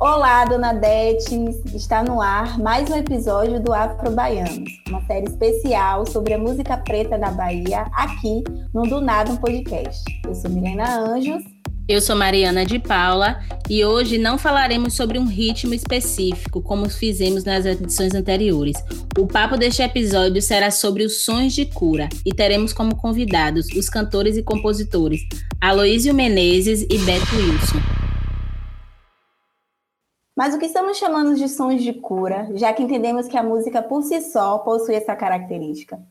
Olá, dona Dete! Está no ar mais um episódio do Afro Baianos, uma série especial sobre a música preta da Bahia, aqui no Do Nada um Podcast. Eu sou Milena Anjos. Eu sou Mariana de Paula e hoje não falaremos sobre um ritmo específico, como fizemos nas edições anteriores. O papo deste episódio será sobre os sons de cura e teremos como convidados os cantores e compositores Aloísio Menezes e Beto Wilson. Mas o que estamos chamando de sons de cura, já que entendemos que a música por si só possui essa característica?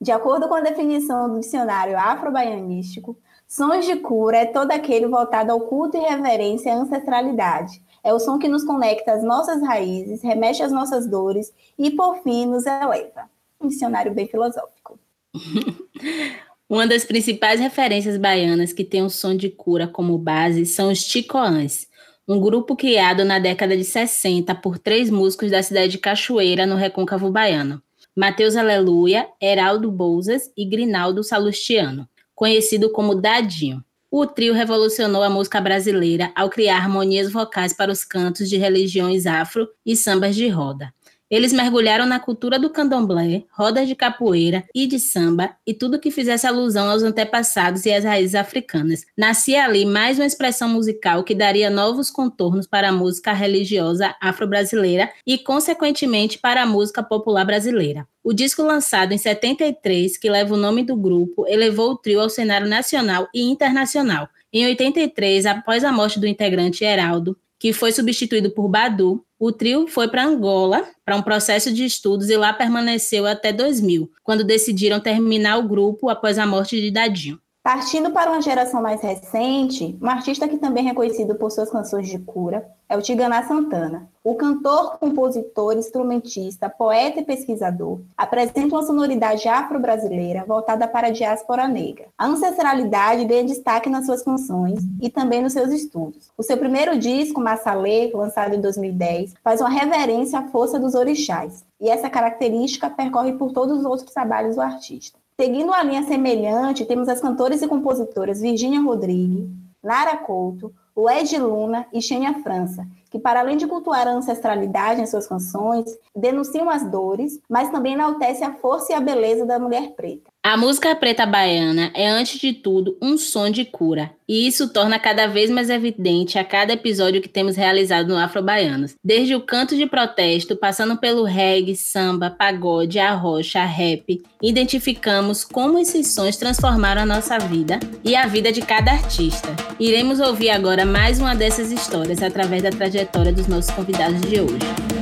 De acordo com a definição do dicionário afro-baianístico, sons de cura é todo aquele voltado ao culto e reverência à ancestralidade. É o som que nos conecta às nossas raízes, remexe às nossas dores e, por fim, nos eleva. Um dicionário bem filosófico. Uma das principais referências baianas que tem o som de cura como base são os ticoãs, um grupo criado na década de 60 por três músicos da cidade de Cachoeira, no Recôncavo Baiano. Mateus Aleluia, Heraldo Bouzas e Grinaldo Salustiano, conhecido como Dadinho. O trio revolucionou a música brasileira ao criar harmonias vocais para os cantos de religiões afro e sambas de roda. Eles mergulharam na cultura do candomblé, rodas de capoeira e de samba e tudo que fizesse alusão aos antepassados e às raízes africanas. Nascia ali mais uma expressão musical que daria novos contornos para a música religiosa afro-brasileira e, consequentemente, para a música popular brasileira. O disco lançado em 73, que leva o nome do grupo, elevou o trio ao cenário nacional e internacional. Em 83, após a morte do integrante Heraldo, que foi substituído por Badu, o trio foi para Angola para um processo de estudos e lá permaneceu até 2000, quando decidiram terminar o grupo após a morte de Dadinho. Partindo para uma geração mais recente, um artista que também é reconhecido por suas canções de cura é o Tiganá Santana. O cantor, compositor, instrumentista, poeta e pesquisador apresenta uma sonoridade afro-brasileira voltada para a diáspora negra. A ancestralidade ganha destaque nas suas canções e também nos seus estudos. O seu primeiro disco, Massalê, lançado em 2010, faz uma reverência à força dos orixás, e essa característica percorre por todos os outros trabalhos do artista. Seguindo uma linha semelhante, temos as cantoras e compositoras Virginia Rodrigues, Nara Couto, Ed Luna e Xenia França, que, para além de cultuar a ancestralidade em suas canções, denunciam as dores, mas também enaltecem a força e a beleza da mulher preta. A música preta baiana é, antes de tudo, um som de cura, e isso torna cada vez mais evidente a cada episódio que temos realizado no Afro Baianos. Desde o canto de protesto, passando pelo reggae, samba, pagode, arrocha, rap, identificamos como esses sons transformaram a nossa vida e a vida de cada artista. Iremos ouvir agora mais uma dessas histórias através da trajetória dos nossos convidados de hoje.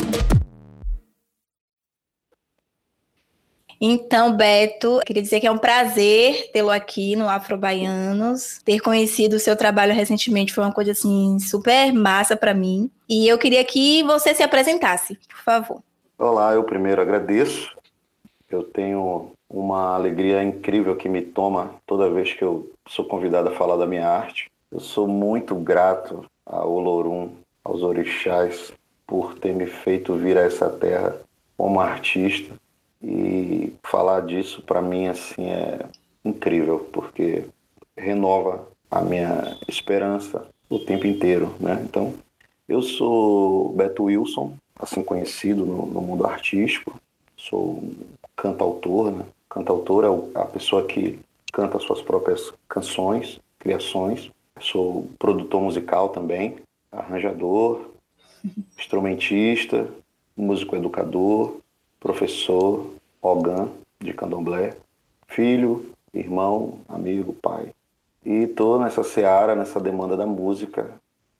Então, Beto, queria dizer que é um prazer tê-lo aqui no Afro Baianos. Ter conhecido o seu trabalho recentemente foi uma coisa assim super massa para mim. E eu queria que você se apresentasse, por favor. Olá, eu primeiro agradeço. Eu tenho uma alegria incrível que me toma toda vez que eu sou convidado a falar da minha arte. Eu sou muito grato ao Olorum, aos orixás, por ter me feito vir a essa terra como artista e falar disso para mim assim é incrível, porque renova a minha esperança o tempo inteiro, né? Então, eu sou Beto Wilson, assim conhecido no, no mundo artístico. Sou cantautor, né? Cantautor é a pessoa que canta suas próprias canções, criações. Sou produtor musical também, arranjador, instrumentista, músico educador, professor, Ogan, de Candomblé, filho, irmão, amigo, pai. E estou nessa seara, nessa demanda da música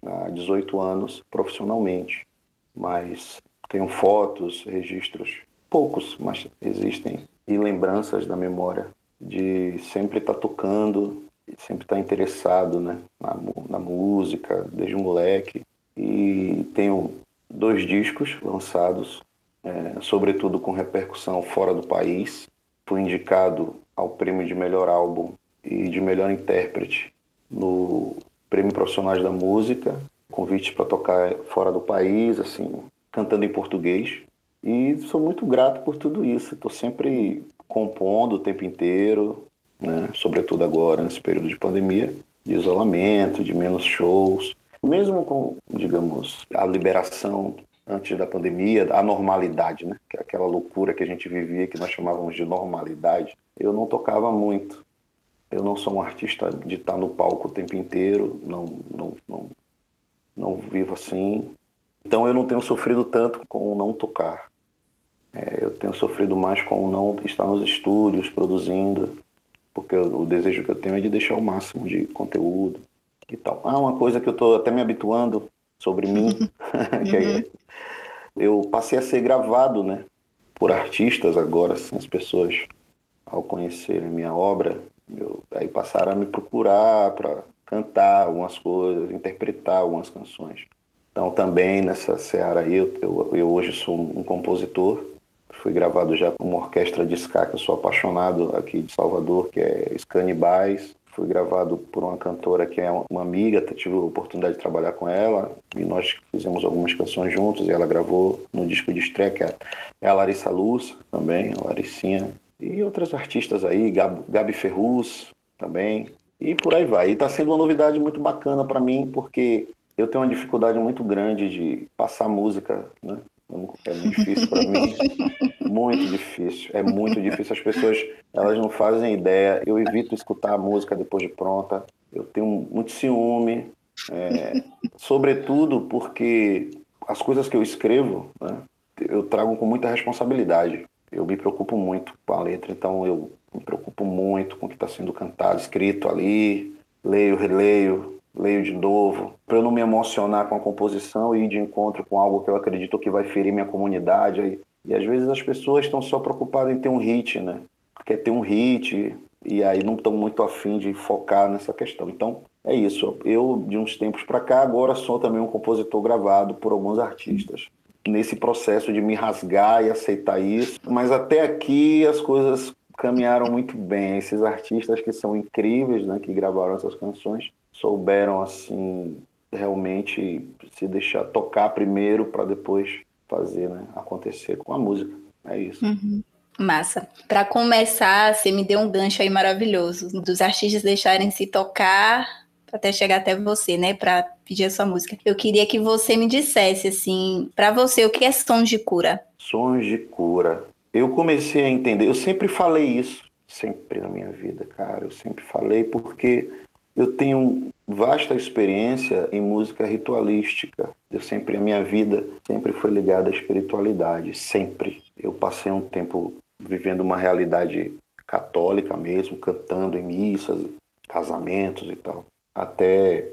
há 18 anos profissionalmente. Mas tenho fotos, registros, poucos, mas existem, e lembranças da memória de sempre estar tá tocando, sempre estar tá interessado né, na, na música, desde moleque. E tenho dois discos lançados é, sobretudo com repercussão fora do país. Fui indicado ao prêmio de melhor álbum e de melhor intérprete no Prêmio Profissionais da Música, convite para tocar fora do país, assim, cantando em português. E sou muito grato por tudo isso. Estou sempre compondo o tempo inteiro, né? sobretudo agora, nesse período de pandemia, de isolamento, de menos shows. mesmo com, digamos, a liberação antes da pandemia, a normalidade, né? É aquela loucura que a gente vivia, que nós chamávamos de normalidade, eu não tocava muito. Eu não sou um artista de estar no palco o tempo inteiro, não, não, não, não vivo assim. Então eu não tenho sofrido tanto com o não tocar. É, eu tenho sofrido mais com o não estar nos estúdios produzindo, porque o desejo que eu tenho é de deixar o máximo de conteúdo e tal. Ah, uma coisa que eu estou até me habituando sobre mim, que é uhum. eu passei a ser gravado, né, por artistas agora, assim, as pessoas ao conhecerem minha obra, eu, aí passaram a me procurar para cantar algumas coisas, interpretar algumas canções. Então também nessa seara aí, eu, eu, eu hoje sou um compositor, fui gravado já com uma orquestra de ska que eu sou apaixonado aqui de Salvador, que é Scani Baez. Fui gravado por uma cantora que é uma amiga, tive a oportunidade de trabalhar com ela e nós fizemos algumas canções juntos e ela gravou no disco de estreia, que é, é a Larissa Luz também, a Laricinha, e outras artistas aí, Gabi, Gabi Ferruz também, e por aí vai. E está sendo uma novidade muito bacana para mim, porque eu tenho uma dificuldade muito grande de passar música, né? É muito difícil para mim. Muito difícil. É muito difícil. As pessoas elas não fazem ideia. Eu evito escutar a música depois de pronta. Eu tenho muito ciúme. É, sobretudo porque as coisas que eu escrevo, né, eu trago com muita responsabilidade. Eu me preocupo muito com a letra, então eu me preocupo muito com o que está sendo cantado, escrito ali. Leio, releio, leio de novo, para eu não me emocionar com a composição e ir de encontro com algo que eu acredito que vai ferir minha comunidade. E, às vezes as pessoas estão só preocupadas em ter um hit, né? Quer ter um hit e aí não estão muito afim de focar nessa questão. Então, é isso. Eu, de uns tempos para cá, agora sou também um compositor gravado por alguns artistas. Nesse processo de me rasgar e aceitar isso. Mas até aqui as coisas caminharam muito bem. Esses artistas que são incríveis, né, que gravaram essas canções, souberam assim realmente se deixar tocar primeiro para depois fazer, né, acontecer com a música. É isso. Uhum. Massa. Para começar, você me deu um gancho aí maravilhoso dos artistas deixarem se tocar até chegar até você, né, para pedir a sua música. Eu queria que você me dissesse assim, para você, o que é sons de cura? Sons de cura. Eu comecei a entender, eu sempre falei isso, sempre na minha vida, cara. Eu sempre falei porque eu tenho vasta experiência em música ritualística. Eu sempre a minha vida sempre foi ligada à espiritualidade, sempre. Eu passei um tempo vivendo uma realidade católica mesmo, cantando em missas, casamentos e tal. Até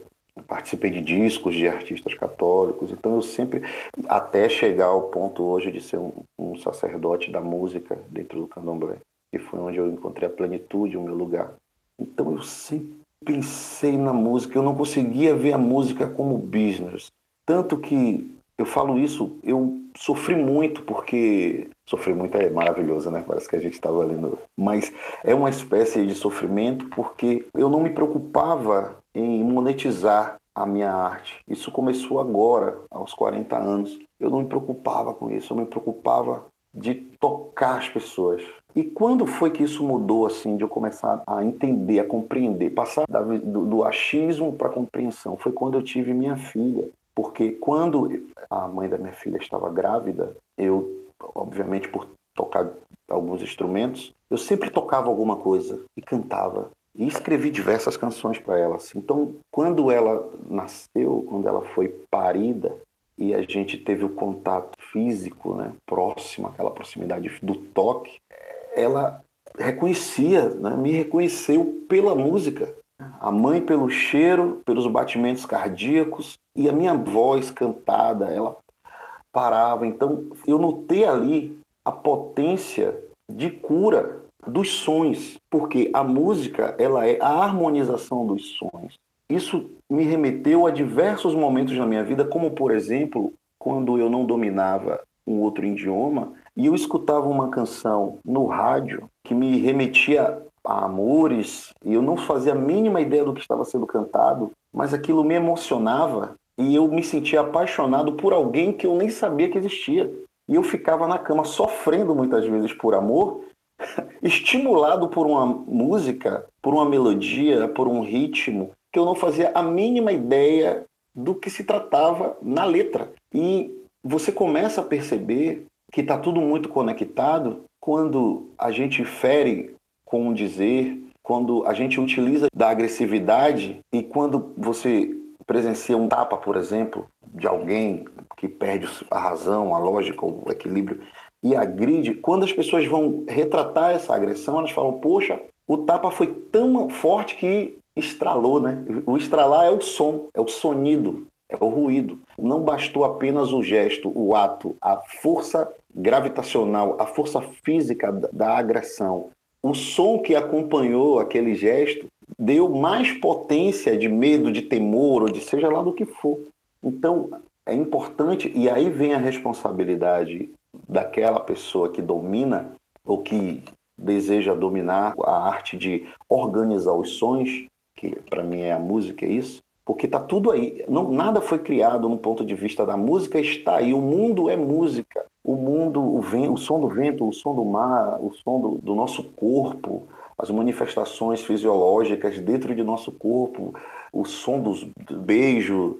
participei de discos de artistas católicos, então eu sempre, até chegar ao ponto hoje de ser um, um sacerdote da música dentro do candomblé, que foi onde eu encontrei a plenitude, o meu lugar. Então eu sempre pensei na música, eu não conseguia ver a música como business. Tanto que eu falo isso, eu sofri muito, porque. Sofrer muito é maravilhoso, né? Parece que a gente estava lendo. Mas é uma espécie de sofrimento porque eu não me preocupava em monetizar a minha arte. Isso começou agora, aos 40 anos. Eu não me preocupava com isso, eu me preocupava de tocar as pessoas. E quando foi que isso mudou, assim, de eu começar a entender, a compreender, passar do, do achismo para compreensão? Foi quando eu tive minha filha. Porque quando a mãe da minha filha estava grávida, eu, obviamente, por tocar alguns instrumentos, eu sempre tocava alguma coisa e cantava. E escrevi diversas canções para ela. Assim. Então, quando ela nasceu, quando ela foi parida, e a gente teve o contato físico, né, próximo, aquela proximidade do toque, ela reconhecia, né, me reconheceu pela música. A mãe pelo cheiro, pelos batimentos cardíacos e a minha voz cantada, ela parava. Então eu notei ali a potência de cura dos sons, porque a música ela é a harmonização dos sons. Isso me remeteu a diversos momentos na minha vida, como por exemplo, quando eu não dominava um outro idioma e eu escutava uma canção no rádio que me remetia a amores e eu não fazia a mínima ideia do que estava sendo cantado, mas aquilo me emocionava e eu me sentia apaixonado por alguém que eu nem sabia que existia. E eu ficava na cama sofrendo muitas vezes por amor, estimulado por uma música, por uma melodia, por um ritmo que eu não fazia a mínima ideia do que se tratava na letra. E você começa a perceber que está tudo muito conectado quando a gente fere com um dizer, quando a gente utiliza da agressividade e quando você presencia um tapa, por exemplo, de alguém que perde a razão, a lógica, o equilíbrio e agride, quando as pessoas vão retratar essa agressão, elas falam: "Poxa, o tapa foi tão forte que estralou, né? O estralar é o som, é o sonido, é o ruído. Não bastou apenas o gesto, o ato, a força gravitacional, a força física da agressão. O som que acompanhou aquele gesto deu mais potência de medo, de temor, ou de seja lá do que for. Então, é importante, e aí vem a responsabilidade daquela pessoa que domina ou que deseja dominar a arte de organizar os sons, que para mim é a música, é isso, porque está tudo aí. Não, nada foi criado no ponto de vista da música, está aí. O mundo é música. O mundo, o, vento, o som do vento, o som do mar, o som do, do nosso corpo, as manifestações fisiológicas dentro de nosso corpo, o som dos beijos,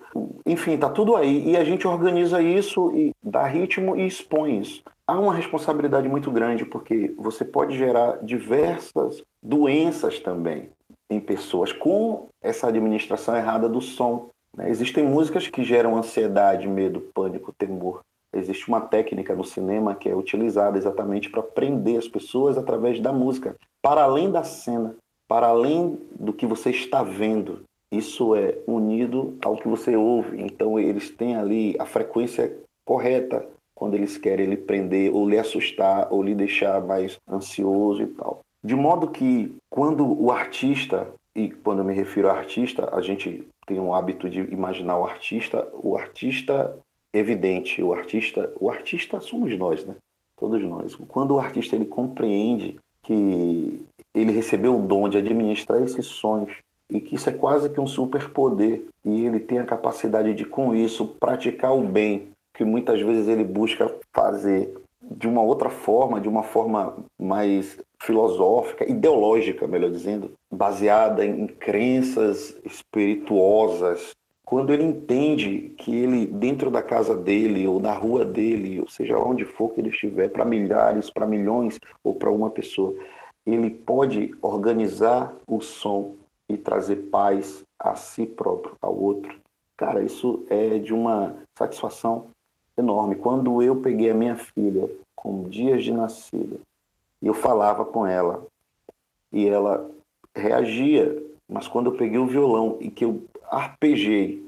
enfim, está tudo aí. E a gente organiza isso e dá ritmo e expõe isso. Há uma responsabilidade muito grande, porque você pode gerar diversas doenças também em pessoas com essa administração errada do som. Né? Existem músicas que geram ansiedade, medo, pânico, temor. Existe uma técnica no cinema que é utilizada exatamente para prender as pessoas através da música, para além da cena, para além do que você está vendo. Isso é unido ao que você ouve. Então eles têm ali a frequência correta quando eles querem lhe prender ou lhe assustar ou lhe deixar mais ansioso e tal. De modo que quando o artista, e quando eu me refiro a artista, a gente tem um hábito de imaginar o artista, o artista evidente, o artista, o artista somos nós, né? Todos nós. Quando o artista ele compreende que ele recebeu o dom de administrar esses sonhos e que isso é quase que um superpoder e ele tem a capacidade de com isso praticar o bem que muitas vezes ele busca fazer de uma outra forma, de uma forma mais filosófica, ideológica, melhor dizendo, baseada em crenças espirituosas. Quando ele entende que ele, dentro da casa dele, ou na rua dele, ou seja, onde for que ele estiver, para milhares, para milhões, ou para uma pessoa, ele pode organizar o som e trazer paz a si próprio, ao outro. Cara, isso é de uma satisfação enorme. Quando eu peguei a minha filha com dias de nascida e eu falava com ela e ela reagia, mas quando eu peguei o violão e que eu arpejei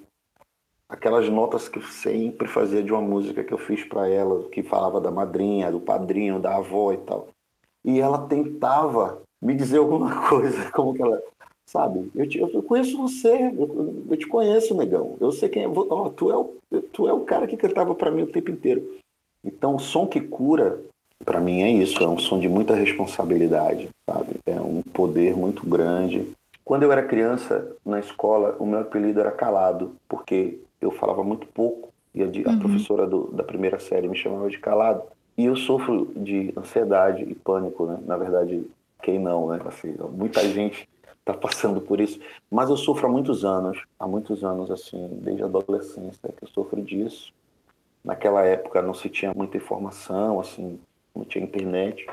aquelas notas que eu sempre fazia de uma música que eu fiz para ela, que falava da madrinha, do padrinho, da avó e tal. E ela tentava me dizer alguma coisa, como que ela, sabe? Eu, te, eu conheço você, eu, eu, te conheço, negão. Eu sei quem é. Oh, tu, é o, tu é o cara que cantava para mim o tempo inteiro. Então, o som que cura, para mim é isso, é um som de muita responsabilidade, sabe? É um poder muito grande. Quando eu era criança, na escola, o meu apelido era Calado, porque eu falava muito pouco e a, uhum. professora do, da primeira série me chamava de Calado. E eu sofro de ansiedade e pânico, né? Na verdade, quem não, né? Assim, muita gente está passando por isso. Mas eu sofro há muitos anos, há muitos anos, assim, desde a adolescência que eu sofro disso. Naquela época não se tinha muita informação, assim, não tinha internet.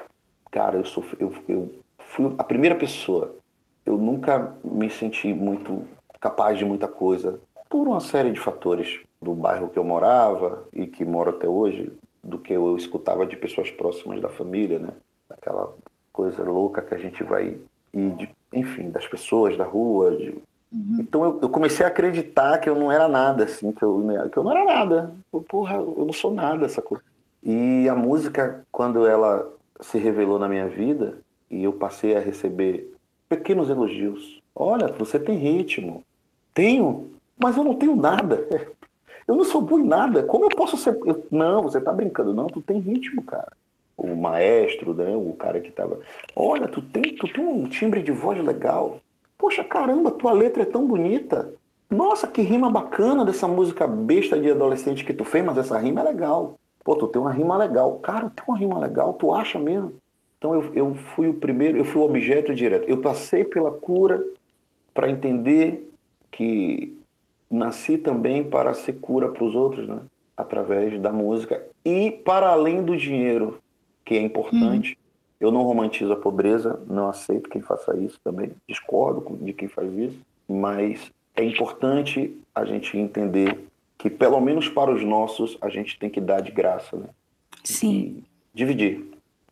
Cara, eu, sofri, eu, eu fui a primeira pessoa. Eu nunca me senti muito capaz de muita coisa por uma série de fatores do bairro que eu morava e que moro até hoje, do que eu escutava de pessoas próximas da família, né? Aquela coisa louca que a gente vai e de, enfim, das pessoas da rua. De... Uhum. Então eu, eu, comecei a acreditar que eu não era nada, assim, que eu, que eu não era nada. Porra, eu não sou nada, essa coisa. E a música, quando ela se revelou na minha vida, e eu passei a receber pequenos elogios. Olha, você tem ritmo. Tenho, mas eu não tenho nada. Eu não sou bom em nada. Como eu posso ser. Eu... Não, você tá brincando. Não, tu tem ritmo, cara o maestro, né, o cara que estava, olha, tu tem, tu tem um timbre de voz legal. Poxa, caramba, tua letra é tão bonita. Nossa, que rima bacana dessa música besta de adolescente que tu fez, mas essa rima é legal. Pô, tu tem uma rima legal. Cara, tem uma rima legal, tu acha mesmo? Então eu, eu fui o primeiro, eu fui o objeto direto. Eu passei pela cura para entender que nasci também para ser cura para os outros, né? Através da música e para além do dinheiro, que é importante. Uhum. Eu não romantizo a pobreza, não aceito quem faça isso também, discordo de quem faz isso, mas é importante a gente entender que, pelo menos para os nossos, a gente tem que dar de graça, né? Sim. E dividir.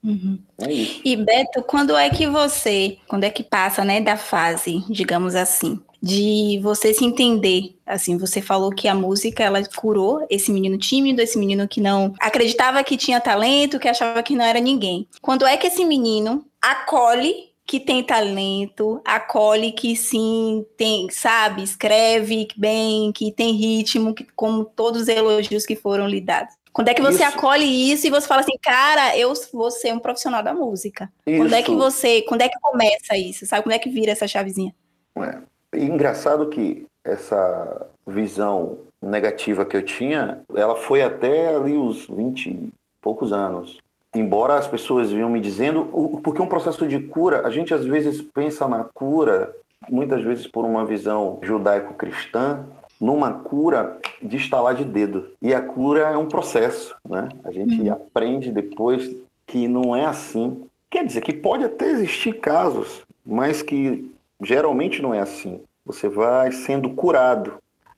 Uhum. É isso. E Beto, quando é que você, quando é que passa, né, da fase, digamos assim, de você se entender. Assim, você falou que a música ela curou esse menino tímido, esse menino que não acreditava que tinha talento, que achava que não era ninguém. Quando é que esse menino acolhe que tem talento, acolhe que sim, tem, sabe, escreve bem, que tem ritmo, que, como todos os elogios que foram lhe dados. Quando é que você isso. acolhe isso e você fala assim, cara, eu vou ser um profissional da música? Isso. Quando é que você, quando é que começa isso? Sabe, quando é que vira essa chavezinha? É. E engraçado que essa visão negativa que eu tinha, ela foi até ali os 20 e poucos anos. Embora as pessoas vinham me dizendo, porque um processo de cura, a gente às vezes pensa na cura, muitas vezes por uma visão judaico-cristã, numa cura de estalar de dedo. E a cura é um processo, né? A gente uhum. aprende depois que não é assim. Quer dizer que pode até existir casos, mas que geralmente não é assim. Você vai sendo curado.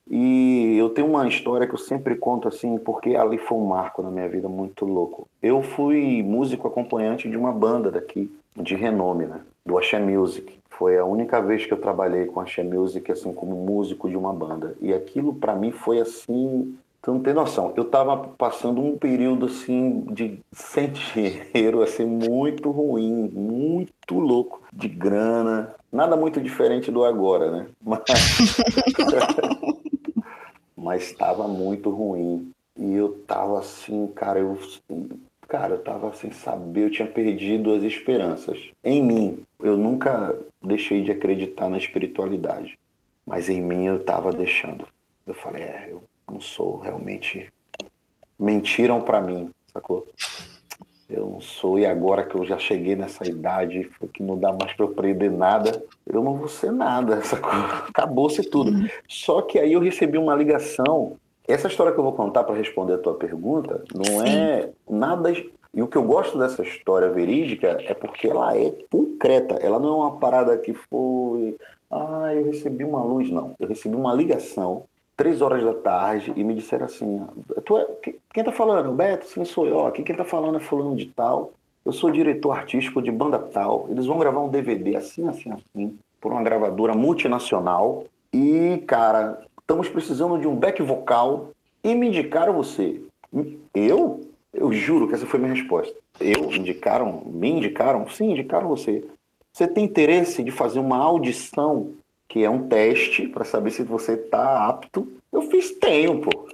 E eu tenho uma história que eu sempre conto assim, porque ali foi um marco na minha vida muito louco. Eu fui músico acompanhante de uma banda daqui, de renome, né? Do Axé Music. Foi a única vez que eu trabalhei com Axé Music, assim, como músico de uma banda. E aquilo para mim foi assim Tu não tem noção. Eu estava passando um período assim de sem dinheiro, assim, muito ruim, muito louco, de grana. Nada muito diferente do agora, né? Mas estava muito ruim. E eu tava assim, cara, eu cara, eu tava sem saber, eu tinha perdido as esperanças em mim. Eu nunca deixei de acreditar na espiritualidade, mas em mim eu tava deixando. Eu falei, é, eu não sou realmente. Mentiram para mim, sacou? Eu não sou, e agora que eu já cheguei nessa idade, que não dá mais para eu aprender nada, eu não vou ser nada, sacou? Acabou-se tudo. Uhum. Só que aí eu recebi uma ligação. Essa história que eu vou contar para responder a tua pergunta não é nada. E o que eu gosto dessa história verídica é porque ela é concreta. Ela não é uma parada que foi. Ah, eu recebi uma luz, não. Eu recebi uma ligação três horas da tarde e me disseram assim: tu é, quem tá falando? Beto, sim, sou eu. Aqui quem tá falando é fulano de tal. Eu sou diretor artístico de banda tal. Eles vão gravar um DVD assim, assim, assim, por uma gravadora multinacional. E, cara, estamos precisando de um back vocal e me indicaram você. Eu? Eu juro que essa foi minha resposta. Eu? Indicaram? Me indicaram? Sim, indicaram você. Você tem interesse de fazer uma audição que é um teste para saber se você tá apto. Eu fiz pô.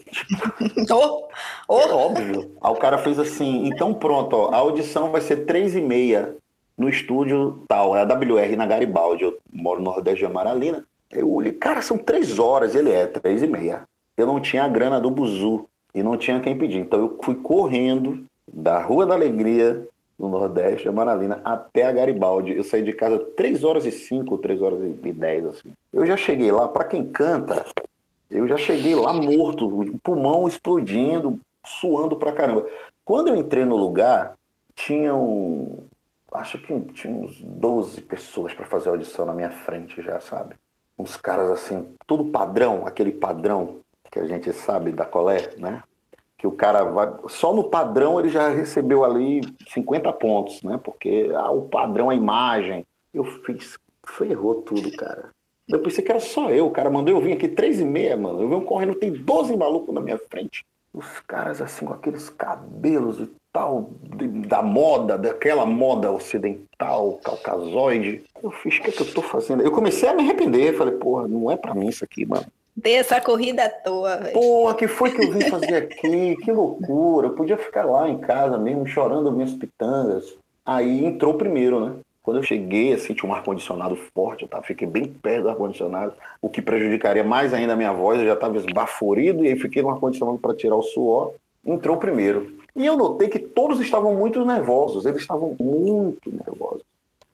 oh, oh. É óbvio. Aí o cara fez assim, então pronto, ó, a audição vai ser três e meia no estúdio tal, é a WR na Garibaldi, eu moro no Nordeste de Amaralina. Eu olhei, cara, são três horas, ele é, três e meia. Eu não tinha a grana do Buzu e não tinha quem pedir. Então eu fui correndo da Rua da Alegria no Nordeste, a Manalina, até a Garibaldi. Eu saí de casa 3 horas e 5, 3 horas e 10, assim. Eu já cheguei lá, para quem canta, eu já cheguei lá morto, pulmão explodindo, suando pra caramba. Quando eu entrei no lugar, tinham, acho que tinha uns 12 pessoas para fazer audição na minha frente já, sabe? Uns caras assim, tudo padrão, aquele padrão que a gente sabe da colé, né? que o cara vai. Só no padrão ele já recebeu ali 50 pontos, né? Porque ah, o padrão, a imagem. Eu fiz. Ferrou tudo, cara. Eu pensei que era só eu, o cara mandou eu vir aqui três e meia, mano. Eu venho correndo, tem 12 malucos na minha frente. Os caras assim, com aqueles cabelos e tal, da moda, daquela moda ocidental, caucasoide. Eu fiz, o que, é que eu tô fazendo? Eu comecei a me arrepender, falei, porra, não é pra mim isso aqui, mano. Dei essa corrida à toa, velho. Porra, que foi que eu vim fazer aqui? que loucura. Eu podia ficar lá em casa mesmo, chorando minhas pitangas. Aí entrou primeiro, né? Quando eu cheguei, assim, tinha um ar-condicionado forte, eu tava, fiquei bem perto do ar-condicionado, o que prejudicaria mais ainda a minha voz, eu já estava esbaforido, e aí fiquei no ar-condicionado para tirar o suor. Entrou primeiro. E eu notei que todos estavam muito nervosos, eles estavam muito nervosos.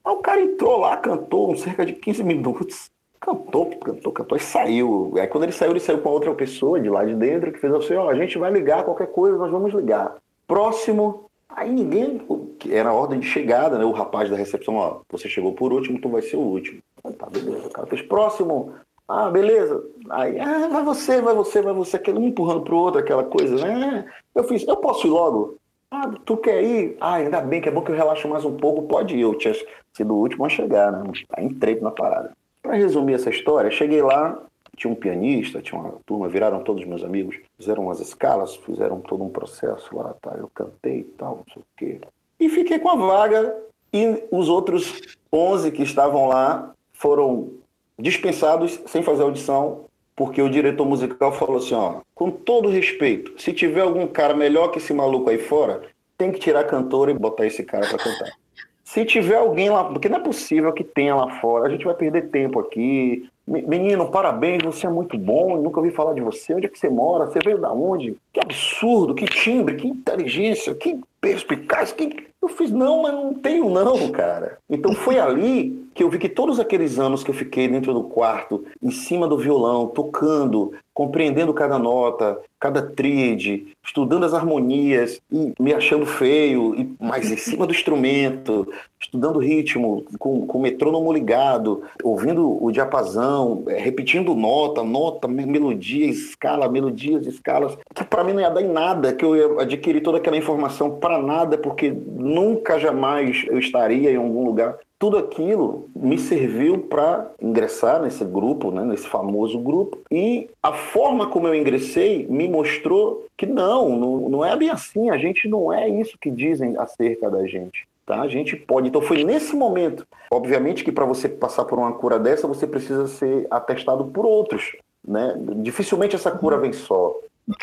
Aí o cara entrou lá, cantou cerca de 15 minutos. Cantou, cantou, cantou e saiu. Aí quando ele saiu, ele saiu com outra pessoa de lá de dentro que fez assim, ó, a gente vai ligar qualquer coisa, nós vamos ligar. Próximo, aí ninguém, era a ordem de chegada, né? O rapaz da recepção, ó, você chegou por último, tu vai ser o último. Tá, beleza. O cara fez próximo. Ah, beleza. Aí, ah, vai você, vai você, vai você, aquele um empurrando pro outro, aquela coisa, né? Eu fiz, eu posso ir logo? Ah, tu quer ir? Ah, ainda bem que é bom que eu relaxo mais um pouco, pode ir. Eu tinha sido o último a chegar, né? Aí entrei na parada. Para resumir essa história, cheguei lá, tinha um pianista, tinha uma turma, viraram todos meus amigos, fizeram umas escalas, fizeram todo um processo lá, tá? Eu cantei e tal, não sei o quê. E fiquei com a vaga e os outros 11 que estavam lá foram dispensados sem fazer audição, porque o diretor musical falou assim, ó, com todo respeito, se tiver algum cara melhor que esse maluco aí fora, tem que tirar a cantora e botar esse cara para cantar. Se tiver alguém lá, porque não é possível que tenha lá fora, a gente vai perder tempo aqui. Menino, parabéns, você é muito bom, nunca ouvi falar de você. Onde é que você mora? Você veio da onde? Que absurdo, que timbre, que inteligência, que perspicaz, que eu fiz, não, mas não tenho não, cara. Então foi ali que eu vi que todos aqueles anos que eu fiquei dentro do quarto, em cima do violão, tocando, compreendendo cada nota, cada tríade, estudando as harmonias e me achando feio, e, mas em cima do instrumento, estudando ritmo, com, com o metrônomo ligado, ouvindo o diapasão, é, repetindo nota, nota, melodia, escala, melodias, escalas, que para mim não ia dar em nada, que eu ia adquirir toda aquela informação para nada, porque nunca jamais eu estaria em algum lugar tudo aquilo me serviu para ingressar nesse grupo, né, nesse famoso grupo, e a forma como eu ingressei me mostrou que não, não, não é bem assim, a gente não é isso que dizem acerca da gente. Tá? A gente pode. Então foi nesse momento. Obviamente que para você passar por uma cura dessa, você precisa ser atestado por outros. Né? Dificilmente essa cura vem só.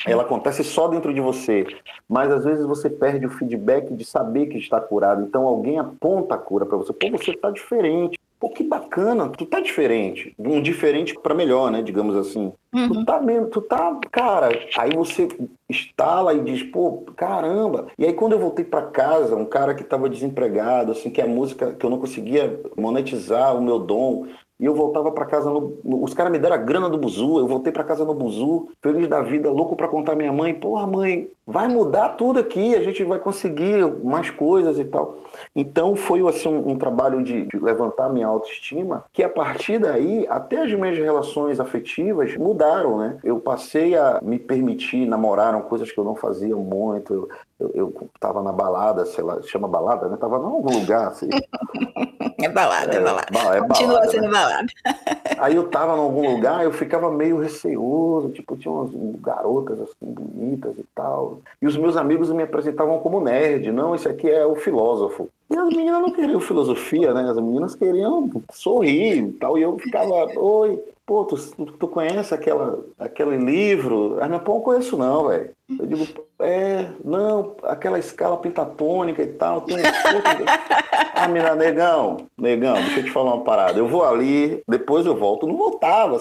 Ela acontece só dentro de você, mas às vezes você perde o feedback de saber que está curado. Então alguém aponta a cura para você. Pô, você está diferente. Pô, que bacana, tu tá diferente. Um diferente para melhor, né? Digamos assim. Uhum. Tu tá mesmo, tu tá, cara. Aí você instala e diz, pô, caramba. E aí quando eu voltei para casa, um cara que estava desempregado, assim, que a música, que eu não conseguia monetizar o meu dom, e eu voltava para casa, no, os caras me deram a grana do Buzu, eu voltei para casa no Buzu, feliz da vida, louco para contar minha mãe, porra mãe, vai mudar tudo aqui, a gente vai conseguir mais coisas e tal. Então foi assim um, um trabalho de, de, levantar minha autoestima, que a partir daí até as minhas relações afetivas mudaram, né? Eu passei a me permitir namorar, coisas que eu não fazia muito. Eu, eu, eu tava na balada, sei lá, chama balada, né? Tava em algum lugar, assim. É balada, é, é balada. É Continua balada, sendo né? balada. Aí eu tava em algum lugar, eu ficava meio receoso, tipo, tinha umas garotas assim, bonitas e tal. E os meus amigos me apresentavam como nerd, não, esse aqui é o filósofo. E as meninas não queriam filosofia, né? As meninas queriam sorrir e tal. E eu ficava, oi, pô, tu, tu conhece aquela, aquele livro? Ah, não, pô, não conheço não, velho. Eu digo, é, não, aquela escala pentatônica e tal. Tem... ah, negão, negão, deixa eu te falar uma parada. Eu vou ali, depois eu volto. Não voltava.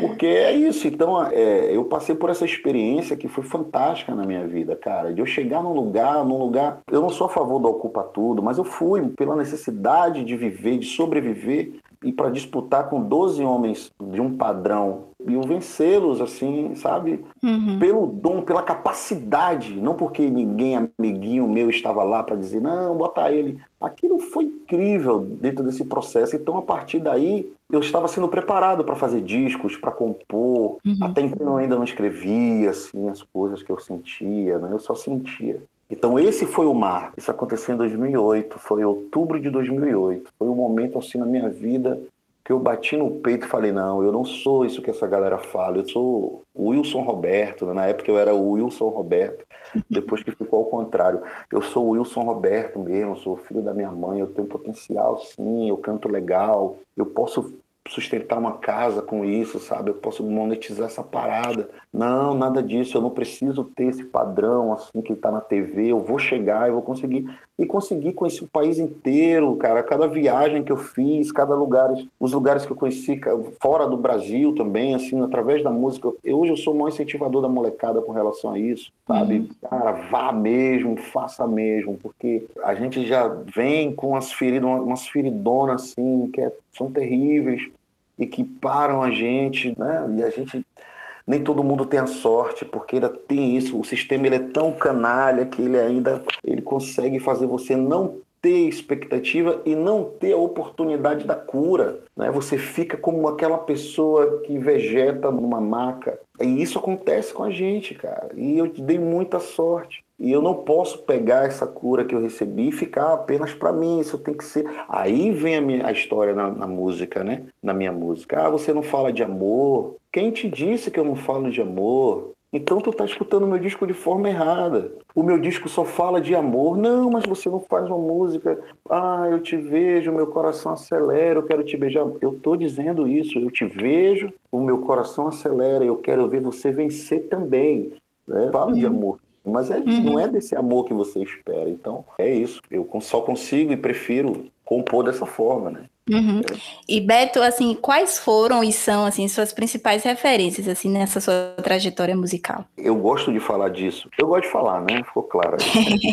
Porque é isso. Então, é, eu passei por essa experiência que foi fantástica na minha vida, cara. De eu chegar num lugar, num lugar. Eu não sou a favor do ocupa tudo, mas eu fui pela necessidade de viver, de sobreviver e para disputar com 12 homens de um padrão e eu vencê-los, assim, sabe? Uhum. Pelo dom, pela capacidade, não porque ninguém amiguinho meu estava lá para dizer, não, bota ele. Aquilo foi incrível dentro desse processo. Então, a partir daí, eu estava sendo preparado para fazer discos, para compor. Uhum. Até então, eu ainda não escrevia, assim, as coisas que eu sentia, né? Eu só sentia. Então esse foi o mar. Isso aconteceu em 2008, foi outubro de 2008. Foi um momento assim na minha vida que eu bati no peito e falei não, eu não sou isso que essa galera fala. Eu sou o Wilson Roberto. Na época eu era o Wilson Roberto. Depois que ficou ao contrário, eu sou o Wilson Roberto mesmo. Sou filho da minha mãe. Eu tenho potencial, sim. Eu canto legal. Eu posso sustentar uma casa com isso, sabe? Eu posso monetizar essa parada. Não, nada disso. Eu não preciso ter esse padrão assim que está na TV. Eu vou chegar, eu vou conseguir e conseguir conhecer o país inteiro, cara. Cada viagem que eu fiz, cada lugar, os lugares que eu conheci fora do Brasil também, assim, através da música. Eu, hoje eu sou o maior incentivador da molecada com relação a isso, sabe? Uhum. Cara, vá mesmo, faça mesmo, porque a gente já vem com as feridas, umas feridonas assim, que é, são terríveis e que param a gente, né? E a gente nem todo mundo tem a sorte, porque ainda tem isso, o sistema ele é tão canalha que ele ainda ele consegue fazer você não ter expectativa e não ter a oportunidade da cura. Né? Você fica como aquela pessoa que vegeta numa maca. E isso acontece com a gente, cara. E eu te dei muita sorte. E eu não posso pegar essa cura que eu recebi e ficar apenas para mim. Isso tem que ser. Aí vem a, minha, a história na, na música, né? Na minha música. Ah, você não fala de amor. Quem te disse que eu não falo de amor? Então tu tá escutando meu disco de forma errada. O meu disco só fala de amor. Não, mas você não faz uma música. Ah, eu te vejo, meu coração acelera, eu quero te beijar. Eu tô dizendo isso. Eu te vejo, o meu coração acelera, eu quero ver você vencer também. Né? Fala de uhum. amor. Mas é, uhum. não é desse amor que você espera. Então, é isso. Eu só consigo e prefiro compor dessa forma, né? Uhum. E Beto, assim, quais foram e são assim suas principais referências assim nessa sua trajetória musical? Eu gosto de falar disso. Eu gosto de falar, né? Ficou claro.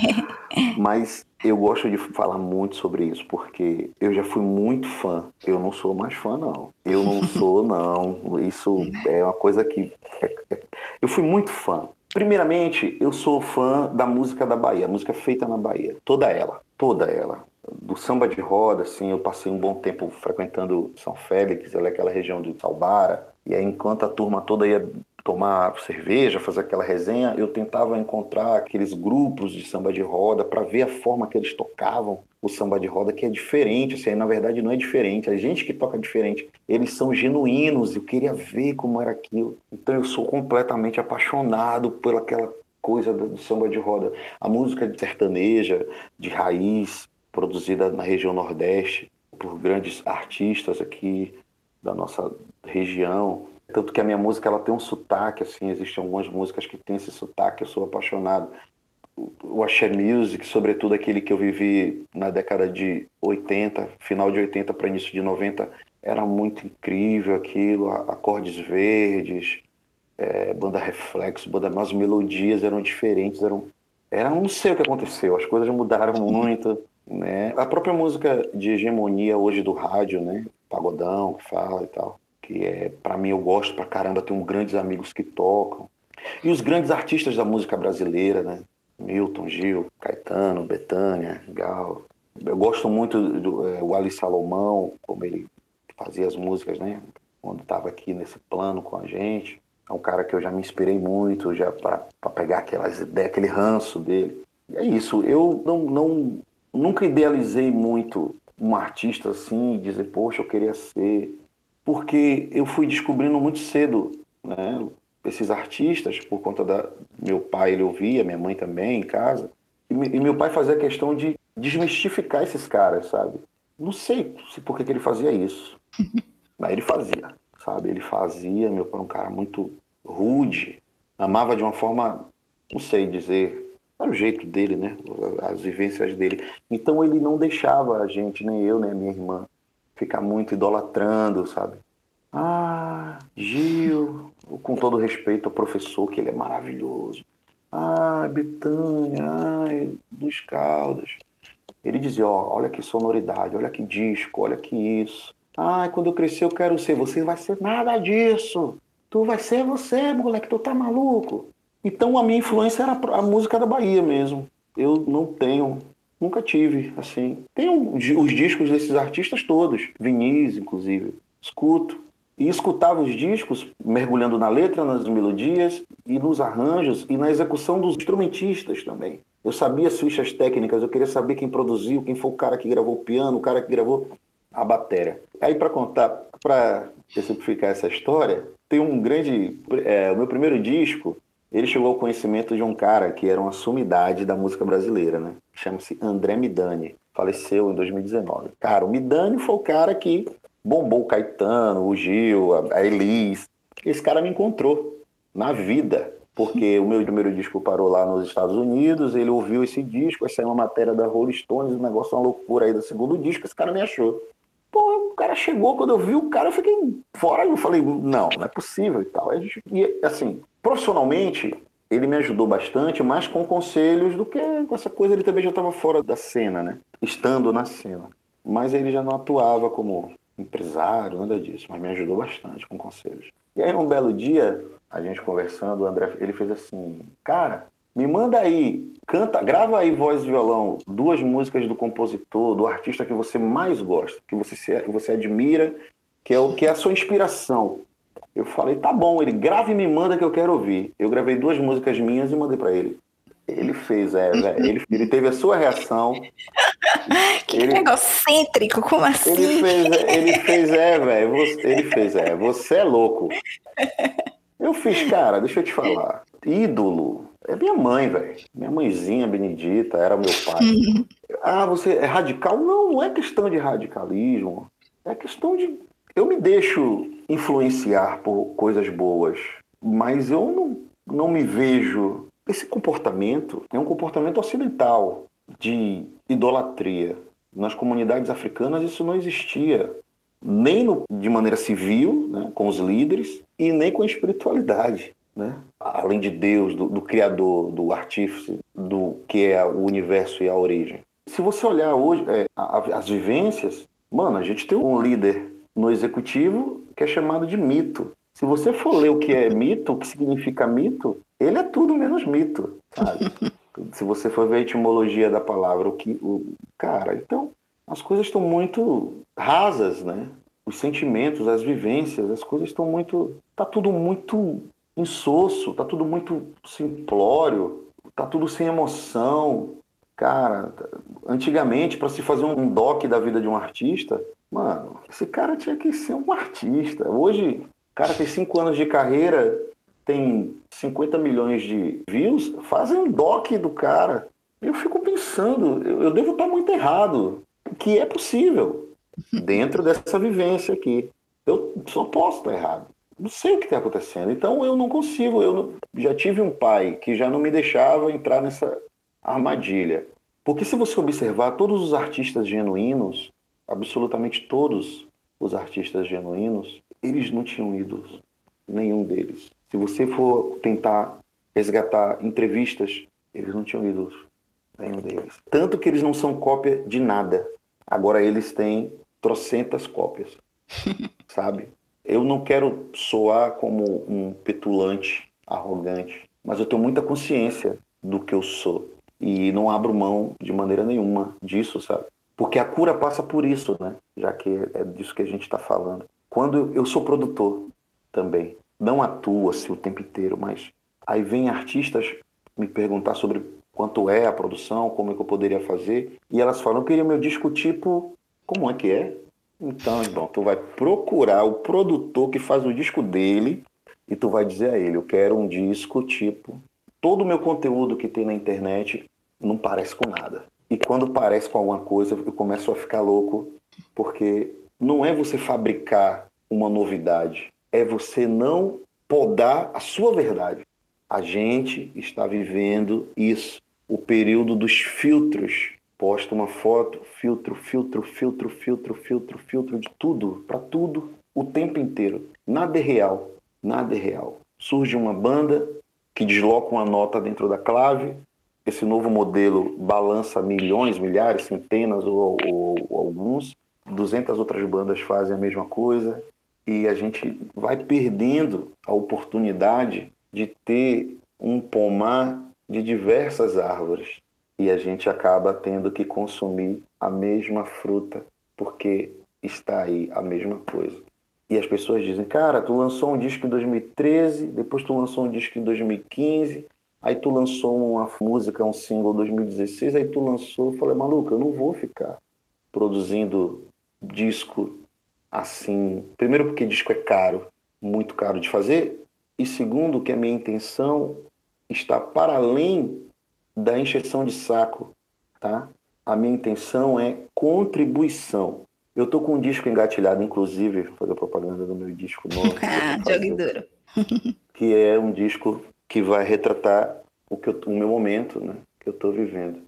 Mas eu gosto de falar muito sobre isso porque eu já fui muito fã. Eu não sou mais fã não. Eu não sou não. Isso é uma coisa que é, é, eu fui muito fã. Primeiramente, eu sou fã da música da Bahia, música feita na Bahia, toda ela, toda ela do samba de roda, assim, eu passei um bom tempo frequentando São Félix, ali, aquela região de Salbara, e aí enquanto a turma toda ia tomar cerveja, fazer aquela resenha, eu tentava encontrar aqueles grupos de samba de roda para ver a forma que eles tocavam o samba de roda, que é diferente, assim, na verdade não é diferente, a gente que toca diferente, eles são genuínos, eu queria ver como era aquilo. Então eu sou completamente apaixonado por aquela coisa do samba de roda, a música de sertaneja, de raiz, produzida na região Nordeste por grandes artistas aqui da nossa região. Tanto que a minha música ela tem um sotaque, assim, existem algumas músicas que têm esse sotaque, eu sou apaixonado. O Axé Music, sobretudo aquele que eu vivi na década de 80, final de 80 para início de 90, era muito incrível aquilo, acordes verdes, é, banda reflexo, banda, as melodias eram diferentes, eram, era, não sei o que aconteceu, as coisas mudaram muito. Né? A própria música de hegemonia hoje do rádio, né? Pagodão, que fala e tal. Que é, para mim, eu gosto pra caramba, tenho grandes amigos que tocam. E os grandes artistas da música brasileira, né? Milton, Gil, Caetano, Betânia, Gal. Eu gosto muito do é, o Ali Salomão, como ele fazia as músicas, né? Quando estava aqui nesse plano com a gente. É um cara que eu já me inspirei muito, já para pegar aquelas ideias, aquele ranço dele. E é isso. Eu não, não nunca idealizei muito um artista assim, dizer, poxa, eu queria ser. Porque eu fui descobrindo muito cedo, né? Esses artistas, por conta da. Meu pai, ele ouvia, minha mãe também, em casa. E, e meu pai fazia questão de desmistificar esses caras, sabe? Não sei se por que ele fazia isso. Mas ele fazia, sabe? Ele fazia. Meu pai é um cara muito rude, amava de uma forma, não sei dizer, era o jeito dele, né? As vivências dele. Então ele não deixava a gente, nem eu, nem minha irmã, ficar muito idolatrando, sabe? Ah, Gil, com todo respeito ao professor, que ele é maravilhoso. Ah, Betânia, ai, dos Caldas. Ele dizia, ó, olha que sonoridade, olha que disco, olha que isso. Ah, quando eu crescer eu quero ser. Você vai ser nada disso. Tu vai ser você, moleque, tu tá maluco. Então a minha influência era a música da Bahia mesmo. Eu não tenho, nunca tive, assim. Tenho os discos desses artistas todos, Vinícius, inclusive. Escuto. E escutava os discos, mergulhando na letra, nas melodias e nos arranjos e na execução dos instrumentistas também. Eu sabia as fichas técnicas, eu queria saber quem produziu, quem foi o cara que gravou o piano, o cara que gravou a bateria. Aí, para contar, para exemplificar essa história, tem um grande. É, o meu primeiro disco ele chegou ao conhecimento de um cara que era uma sumidade da música brasileira, né? Chama-se André Midani. Faleceu em 2019. Cara, o Midani foi o cara que bombou o Caetano, o Gil, a Elis. Esse cara me encontrou na vida, porque o meu primeiro disco parou lá nos Estados Unidos, ele ouviu esse disco, aí saiu uma matéria da Rolling Stones, o negócio uma loucura aí do segundo disco, esse cara me achou. Pô, o cara chegou, quando eu vi o cara, eu fiquei fora, eu falei, não, não é possível e tal. E assim, Profissionalmente, ele me ajudou bastante, mais com conselhos do que com essa coisa. Ele também já estava fora da cena, né? Estando na cena. Mas ele já não atuava como empresário, nada disso, mas me ajudou bastante com conselhos. E aí, um belo dia, a gente conversando, o André, ele fez assim, cara, me manda aí, canta, grava aí voz e violão, duas músicas do compositor, do artista que você mais gosta, que você, que você admira, que é o que é a sua inspiração. Eu falei, tá bom, ele grava e me manda que eu quero ouvir. Eu gravei duas músicas minhas e mandei para ele. Ele fez, é, velho. Ele, ele teve a sua reação. que ele, egocêntrico, como assim? Ele fez, ele fez é, velho. Ele fez, é. Você é louco. Eu fiz, cara, deixa eu te falar. Ídolo é minha mãe, velho. Minha mãezinha Benedita era meu pai. ah, você é radical? Não, não é questão de radicalismo. É questão de. Eu me deixo influenciar por coisas boas, mas eu não, não me vejo. Esse comportamento é um comportamento ocidental de idolatria. Nas comunidades africanas isso não existia, nem no, de maneira civil, né, com os líderes, e nem com a espiritualidade. Né? Além de Deus, do, do Criador, do artífice, do que é o universo e a origem. Se você olhar hoje é, as vivências, mano, a gente tem um líder no executivo que é chamado de mito. Se você for ler o que é mito, o que significa mito, ele é tudo menos mito, sabe? Se você for ver a etimologia da palavra, o que, o cara, então as coisas estão muito rasas, né? Os sentimentos, as vivências, as coisas estão muito, tá tudo muito insosso, tá tudo muito simplório, tá tudo sem emoção. Cara, antigamente para se fazer um doc da vida de um artista, Mano, esse cara tinha que ser um artista. Hoje, o cara tem cinco anos de carreira, tem 50 milhões de views, fazem um doc do cara. Eu fico pensando, eu, eu devo estar muito errado, que é possível dentro dessa vivência aqui. Eu só posso estar errado. Não sei o que está acontecendo. Então eu não consigo. Eu não... já tive um pai que já não me deixava entrar nessa armadilha. Porque se você observar todos os artistas genuínos, absolutamente todos os artistas genuínos, eles não tinham ídolos, nenhum deles. Se você for tentar resgatar entrevistas, eles não tinham ídolos, nenhum deles. Tanto que eles não são cópia de nada. Agora eles têm trocentas cópias, sabe? Eu não quero soar como um petulante, arrogante, mas eu tenho muita consciência do que eu sou e não abro mão de maneira nenhuma disso, sabe? Porque a cura passa por isso, né? Já que é disso que a gente está falando. Quando eu sou produtor também, não atuo assim o tempo inteiro, mas aí vem artistas me perguntar sobre quanto é a produção, como é que eu poderia fazer, e elas falam, eu queria meu disco tipo, como é que é? Então, bom, tu vai procurar o produtor que faz o disco dele e tu vai dizer a ele, eu quero um disco tipo, todo o meu conteúdo que tem na internet não parece com nada. E quando parece com alguma coisa, eu começo a ficar louco, porque não é você fabricar uma novidade, é você não podar a sua verdade. A gente está vivendo isso, o período dos filtros. Posta uma foto, filtro, filtro, filtro, filtro, filtro, filtro de tudo, para tudo, o tempo inteiro. Nada é real, nada é real. Surge uma banda que desloca uma nota dentro da clave, esse novo modelo balança milhões, milhares, centenas ou, ou, ou, alguns. 200 outras bandas fazem a mesma coisa e a gente vai perdendo a oportunidade de ter um pomar de diversas árvores e a gente acaba tendo que consumir a mesma fruta porque está aí a mesma coisa. E as pessoas dizem, cara, tu lançou um disco em 2013, depois tu lançou um disco em 2015, Aí tu lançou uma música, um single 2016, aí tu lançou, eu falei, maluco, eu não vou ficar produzindo disco assim. Primeiro porque disco é caro, muito caro de fazer, e segundo que a minha intenção está para além da encheção de saco, tá? A minha intenção é contribuição. Eu tô com um disco engatilhado, inclusive, fazer propaganda do meu disco novo. ah, jogue duro. que é um disco que vai retratar o, que eu, o meu momento né, que eu estou vivendo,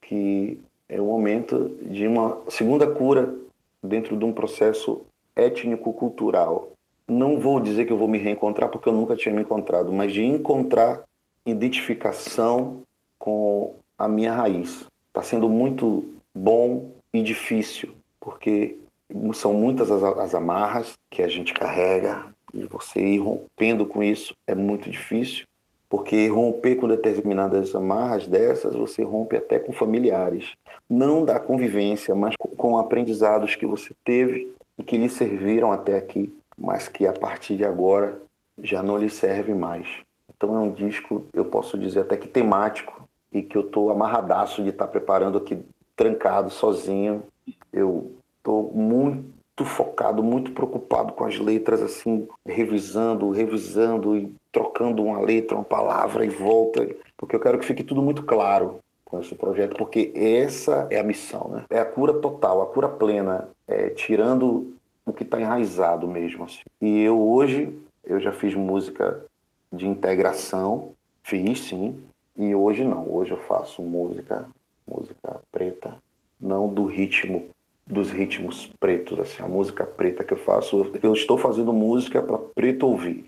que é o momento de uma segunda cura dentro de um processo étnico-cultural. Não vou dizer que eu vou me reencontrar, porque eu nunca tinha me encontrado, mas de encontrar identificação com a minha raiz. Está sendo muito bom e difícil, porque são muitas as, as amarras que a gente carrega e você ir rompendo com isso é muito difícil, porque romper com determinadas amarras dessas, você rompe até com familiares. Não da convivência, mas com aprendizados que você teve e que lhe serviram até aqui, mas que a partir de agora já não lhe serve mais. Então é um disco, eu posso dizer até que temático, e que eu estou amarradaço de estar tá preparando aqui trancado, sozinho. Eu estou muito focado, muito preocupado com as letras, assim, revisando, revisando e trocando uma letra, uma palavra e volta, porque eu quero que fique tudo muito claro com esse projeto, porque essa é a missão, né? É a cura total, a cura plena, é, tirando o que está enraizado mesmo. Assim. E eu hoje, eu já fiz música de integração, fiz sim, e hoje não. Hoje eu faço música, música preta, não do ritmo dos ritmos pretos, assim, a música preta que eu faço, eu estou fazendo música para preto ouvir.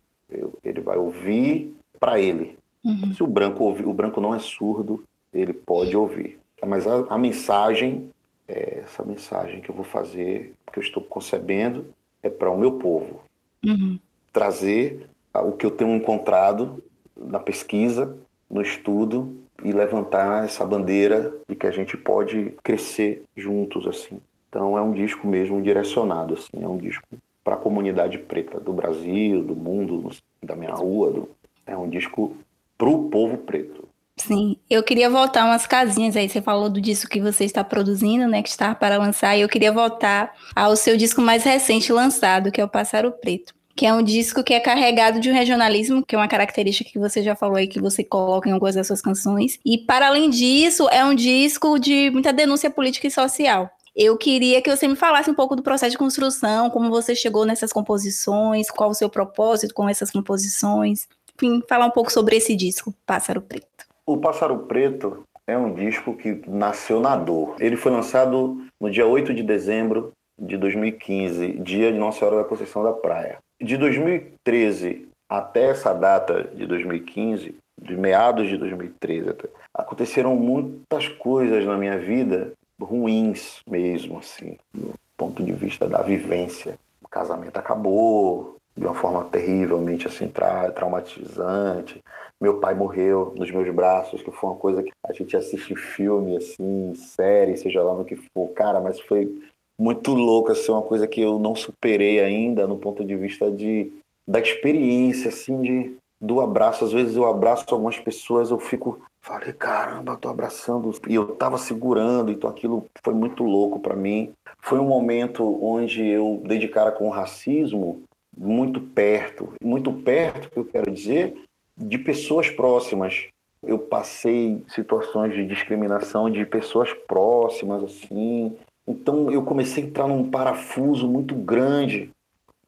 Ele vai ouvir para ele. Uhum. Se o branco ouvir, o branco não é surdo, ele pode ouvir. Mas a, a mensagem, é essa mensagem que eu vou fazer, que eu estou concebendo, é para o meu povo. Uhum. Trazer o que eu tenho encontrado na pesquisa, no estudo e levantar essa bandeira de que a gente pode crescer juntos assim. Então é um disco mesmo direcionado assim, é um disco para a comunidade preta do Brasil, do mundo, da minha rua, do... é um disco para o povo preto. Sim, eu queria voltar umas casinhas aí. Você falou do disco que você está produzindo, né? Que está para lançar. E eu queria voltar ao seu disco mais recente lançado, que é o Pássaro Preto que é um disco que é carregado de um regionalismo, que é uma característica que você já falou aí, que você coloca em algumas das suas canções. E, para além disso, é um disco de muita denúncia política e social. Eu queria que você me falasse um pouco do processo de construção, como você chegou nessas composições, qual o seu propósito com essas composições. Enfim, falar um pouco sobre esse disco, Pássaro Preto. O Pássaro Preto é um disco que nasceu na dor. Ele foi lançado no dia 8 de dezembro de 2015, dia de Nossa Senhora da Conceição da Praia. De 2013 até essa data de 2015, de meados de 2013 até, aconteceram muitas coisas na minha vida ruins mesmo, assim, do ponto de vista da vivência. O casamento acabou de uma forma terrivelmente assim tra traumatizante. Meu pai morreu nos meus braços, que foi uma coisa que a gente assiste filme assim, série, seja lá no que for, cara, mas foi muito louco, assim, uma coisa que eu não superei ainda no ponto de vista de, da experiência, assim, de, do abraço. Às vezes eu abraço algumas pessoas, eu fico, falei, caramba, tô abraçando. E eu tava segurando, então aquilo foi muito louco para mim. Foi um momento onde eu dei de cara com o racismo muito perto. Muito perto, que eu quero dizer, de pessoas próximas. Eu passei situações de discriminação de pessoas próximas, assim, então eu comecei a entrar num parafuso muito grande.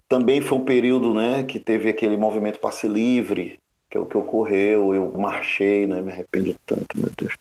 Também foi um período né, que teve aquele movimento passe livre, que é o que ocorreu. Eu marchei, né, me arrependo tanto, meu Deus.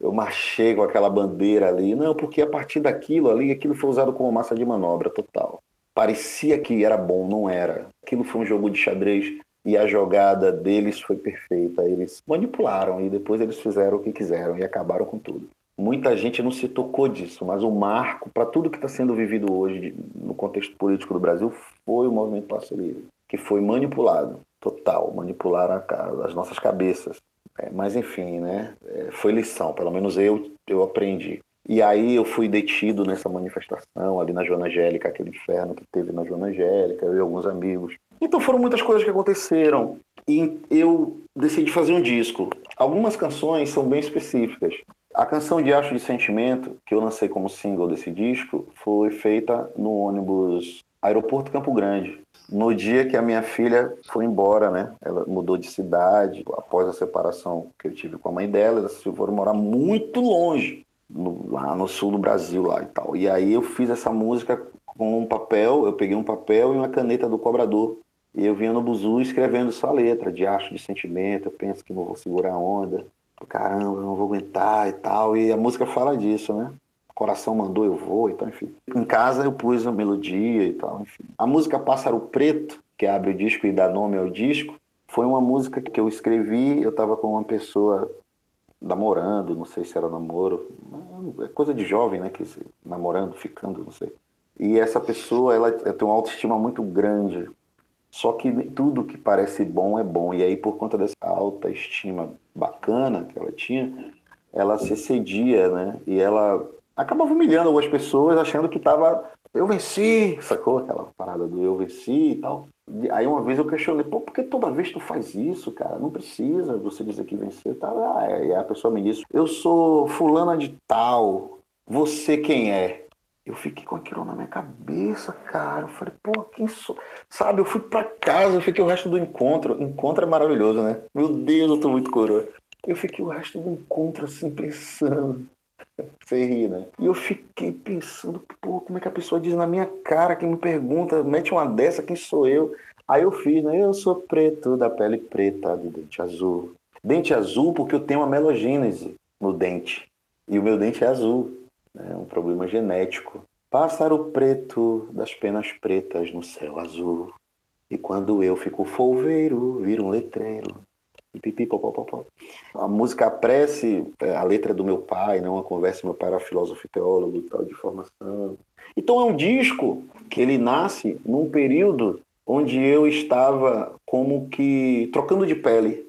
Eu marchei com aquela bandeira ali. Não, porque a partir daquilo ali, aquilo foi usado como massa de manobra total. Parecia que era bom, não era. Aquilo foi um jogo de xadrez e a jogada deles foi perfeita. Eles manipularam e depois eles fizeram o que quiseram e acabaram com tudo muita gente não se tocou disso, mas o marco para tudo que está sendo vivido hoje no contexto político do Brasil foi o movimento Passo Livre, que foi manipulado, total, manipularam as nossas cabeças. É, mas enfim, né? É, foi lição, pelo menos eu eu aprendi. E aí eu fui detido nessa manifestação ali na Joana Angélica, aquele inferno que teve na Joana Angélica, eu e alguns amigos. Então foram muitas coisas que aconteceram. E eu decidi fazer um disco. Algumas canções são bem específicas. A canção de Acho de Sentimento, que eu lancei como single desse disco, foi feita no ônibus Aeroporto Campo Grande. No dia que a minha filha foi embora, né? Ela mudou de cidade após a separação que eu tive com a mãe dela. Elas foram morar muito longe, no, lá no sul do Brasil lá e tal. E aí eu fiz essa música com um papel, eu peguei um papel e uma caneta do cobrador. E eu vinha no buzu escrevendo só a letra de Acho de Sentimento, eu penso que não vou segurar a onda caramba, não vou aguentar e tal. E a música fala disso, né? Coração mandou, eu vou, então, enfim. Em casa eu pus a melodia e tal, enfim. A música Pássaro Preto, que abre o disco e dá nome ao disco, foi uma música que eu escrevi, eu estava com uma pessoa namorando, não sei se era namoro, é coisa de jovem, né, que namorando, ficando, não sei. E essa pessoa, ela tem uma autoestima muito grande. Só que tudo que parece bom é bom. E aí, por conta dessa autoestima bacana que ela tinha, ela se excedia, né? E ela acabava humilhando algumas pessoas, achando que estava. Eu venci, sacou? Aquela parada do eu venci e tal. Aí uma vez eu questionei, pô, por que toda vez tu faz isso, cara? Não precisa você dizer que venceu e tal. Ah, e a pessoa me disse, eu sou fulana de tal, você quem é? Eu fiquei com aquilo na minha cabeça, cara. Eu falei, pô, quem sou? Sabe, eu fui pra casa, eu fiquei o resto do encontro. Encontro é maravilhoso, né? Meu Deus, eu tô muito coroa. Eu fiquei o resto do encontro assim pensando. Você ri, né? E eu fiquei pensando, pô, como é que a pessoa diz na minha cara, que me pergunta, mete uma dessa, quem sou eu? Aí eu fiz, né? Eu sou preto, da pele preta, de dente azul. Dente azul porque eu tenho uma melogênese no dente. E o meu dente é azul. Né? um problema genético. Pássaro preto das penas pretas no céu azul. E quando eu fico folveiro, viro um letreiro. A música Prece, é, a letra é do meu pai, né? uma conversa, meu pai era filósofo e teólogo tal, de formação. Então é um disco que ele nasce num período onde eu estava como que trocando de pele.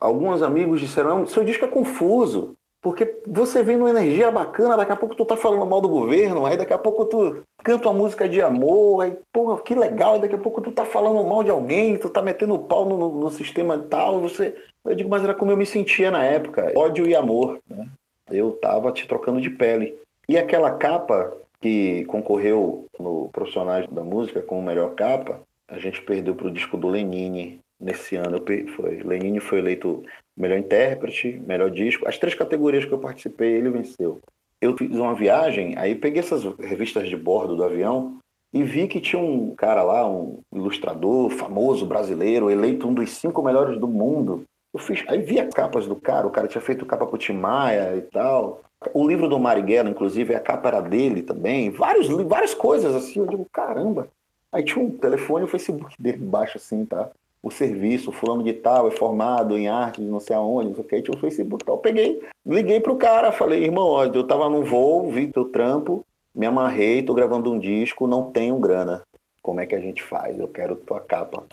Alguns amigos disseram, seu disco é confuso, porque você vem numa energia bacana, daqui a pouco tu tá falando mal do governo, aí daqui a pouco tu canta uma música de amor, aí, porra, que legal, aí daqui a pouco tu tá falando mal de alguém, tu tá metendo o pau no, no sistema tal, você. Eu digo, mas era como eu me sentia na época, ódio e amor, né? Eu tava te trocando de pele. E aquela capa que concorreu no Profissionais da Música como melhor capa, a gente perdeu pro disco do Lenine nesse ano. Foi, Lenine foi eleito melhor intérprete, melhor disco. As três categorias que eu participei, ele venceu. Eu fiz uma viagem, aí peguei essas revistas de bordo do avião e vi que tinha um cara lá, um ilustrador famoso brasileiro, eleito um dos cinco melhores do mundo. Eu fiz, aí vi as capas do cara, o cara tinha feito capa pro Tim Maia e tal. O livro do Marighella, inclusive, a capa era dele também. Vários, várias coisas assim. Eu digo, caramba. Aí tinha um telefone e o Facebook dele embaixo, assim, tá? O serviço, fulano de tal, é formado em arte, não sei aonde, não sei o que, tinha o Facebook tal. Peguei, liguei pro cara, falei, irmão, ó, eu tava num voo, vi teu trampo, me amarrei, tô gravando um disco, não tenho grana. Como é que a gente faz? Eu quero tua capa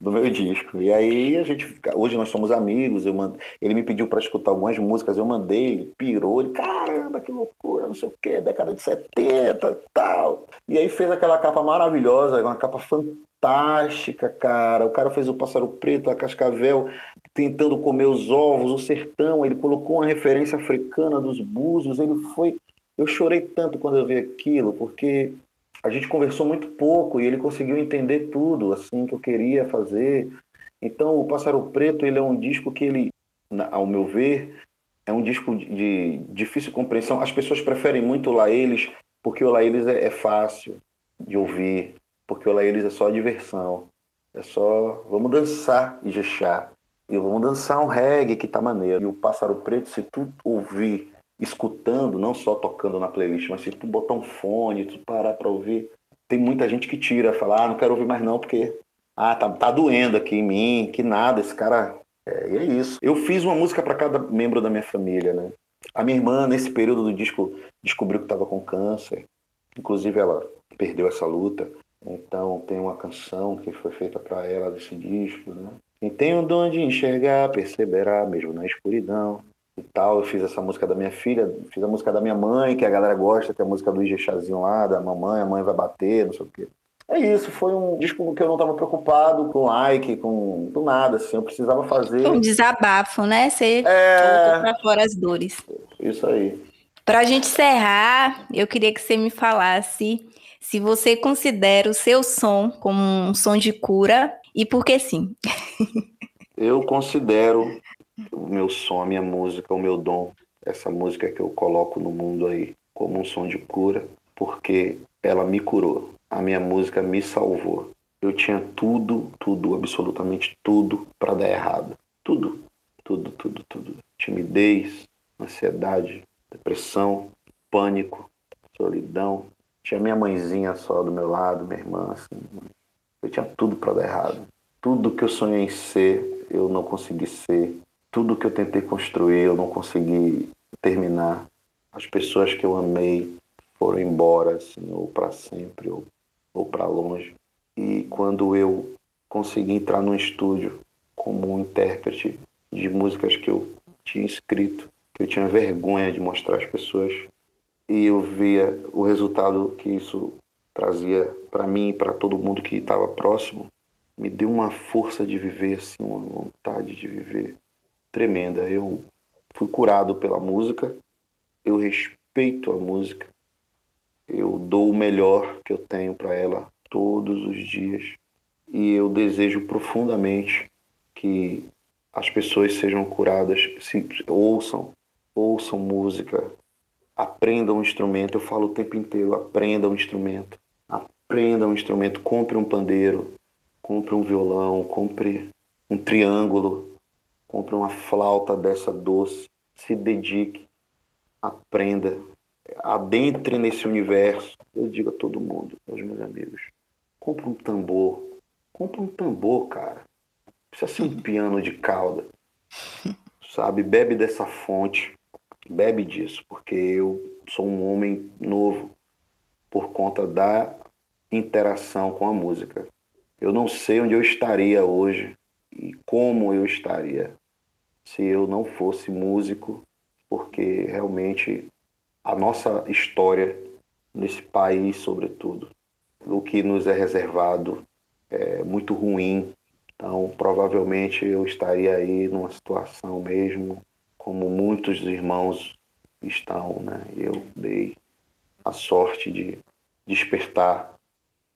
do meu disco. E aí a gente fica, hoje nós somos amigos, eu mand... ele me pediu para escutar algumas músicas, eu mandei, ele pirou, ele, caramba, que loucura, não sei o que, década de 70 e tal. E aí fez aquela capa maravilhosa, uma capa fantástica, cara. O cara fez o pássaro preto, a cascavel, tentando comer os ovos, o sertão, ele colocou uma referência africana dos búzios, ele foi. Eu chorei tanto quando eu vi aquilo, porque a gente conversou muito pouco e ele conseguiu entender tudo assim que eu queria fazer. Então, o Pássaro Preto ele é um disco que ele, ao meu ver, é um disco de difícil compreensão. As pessoas preferem muito o La Eles porque o La Eles é, é fácil de ouvir, porque o La Eles é só diversão. É só vamos dançar e jechar. E vamos dançar um reggae que tá maneiro. E o Pássaro Preto, se tu ouvir escutando, não só tocando na playlist, mas se tu botar um fone, tu parar para ouvir, tem muita gente que tira, fala, ah, não quero ouvir mais não, porque ah, tá, tá doendo aqui em mim, que nada, esse cara. É, e é isso. Eu fiz uma música para cada membro da minha família, né? A minha irmã, nesse período do disco, descobriu que estava com câncer. Inclusive, ela perdeu essa luta. Então, tem uma canção que foi feita para ela desse disco, né? Quem tem o dom de enxergar, perceberá, mesmo na escuridão tal. Eu fiz essa música da minha filha, fiz a música da minha mãe, que a galera gosta, que é a música do Chazinho lá, da mamãe, a mãe vai bater, não sei o quê. É isso, foi um disco que eu não estava preocupado com like, com do nada, assim, eu precisava fazer. Um desabafo, né? Você é... para fora as dores. Isso aí. Para a gente encerrar, eu queria que você me falasse se você considera o seu som como um som de cura e por que sim. eu considero o meu som, a minha música, o meu dom, essa música que eu coloco no mundo aí como um som de cura, porque ela me curou. A minha música me salvou. Eu tinha tudo, tudo, absolutamente tudo para dar errado. Tudo, tudo, tudo, tudo. Timidez, ansiedade, depressão, pânico, solidão. Tinha minha mãezinha só do meu lado, minha irmã, assim. Eu tinha tudo para dar errado. Tudo que eu sonhei em ser, eu não consegui ser tudo que eu tentei construir eu não consegui terminar. As pessoas que eu amei foram embora, assim, ou para sempre, ou, ou para longe. E quando eu consegui entrar no estúdio como um intérprete de músicas que eu tinha escrito, que eu tinha vergonha de mostrar às pessoas, e eu via o resultado que isso trazia para mim e para todo mundo que estava próximo, me deu uma força de viver, assim, uma vontade de viver tremenda. Eu fui curado pela música, eu respeito a música, eu dou o melhor que eu tenho para ela todos os dias e eu desejo profundamente que as pessoas sejam curadas, se ouçam, ouçam música, aprendam um instrumento. Eu falo o tempo inteiro, aprenda um instrumento, aprenda um instrumento, compre um pandeiro, compre um violão, compre um triângulo, compre uma flauta dessa doce, se dedique, aprenda, adentre nesse universo. Eu digo a todo mundo, aos meus amigos, compre um tambor, compre um tambor, cara. Precisa ser um piano de cauda, sabe? Bebe dessa fonte, bebe disso, porque eu sou um homem novo por conta da interação com a música. Eu não sei onde eu estaria hoje e como eu estaria se eu não fosse músico, porque realmente a nossa história nesse país, sobretudo, o que nos é reservado é muito ruim. Então, provavelmente eu estaria aí numa situação mesmo como muitos irmãos estão, né? Eu dei a sorte de despertar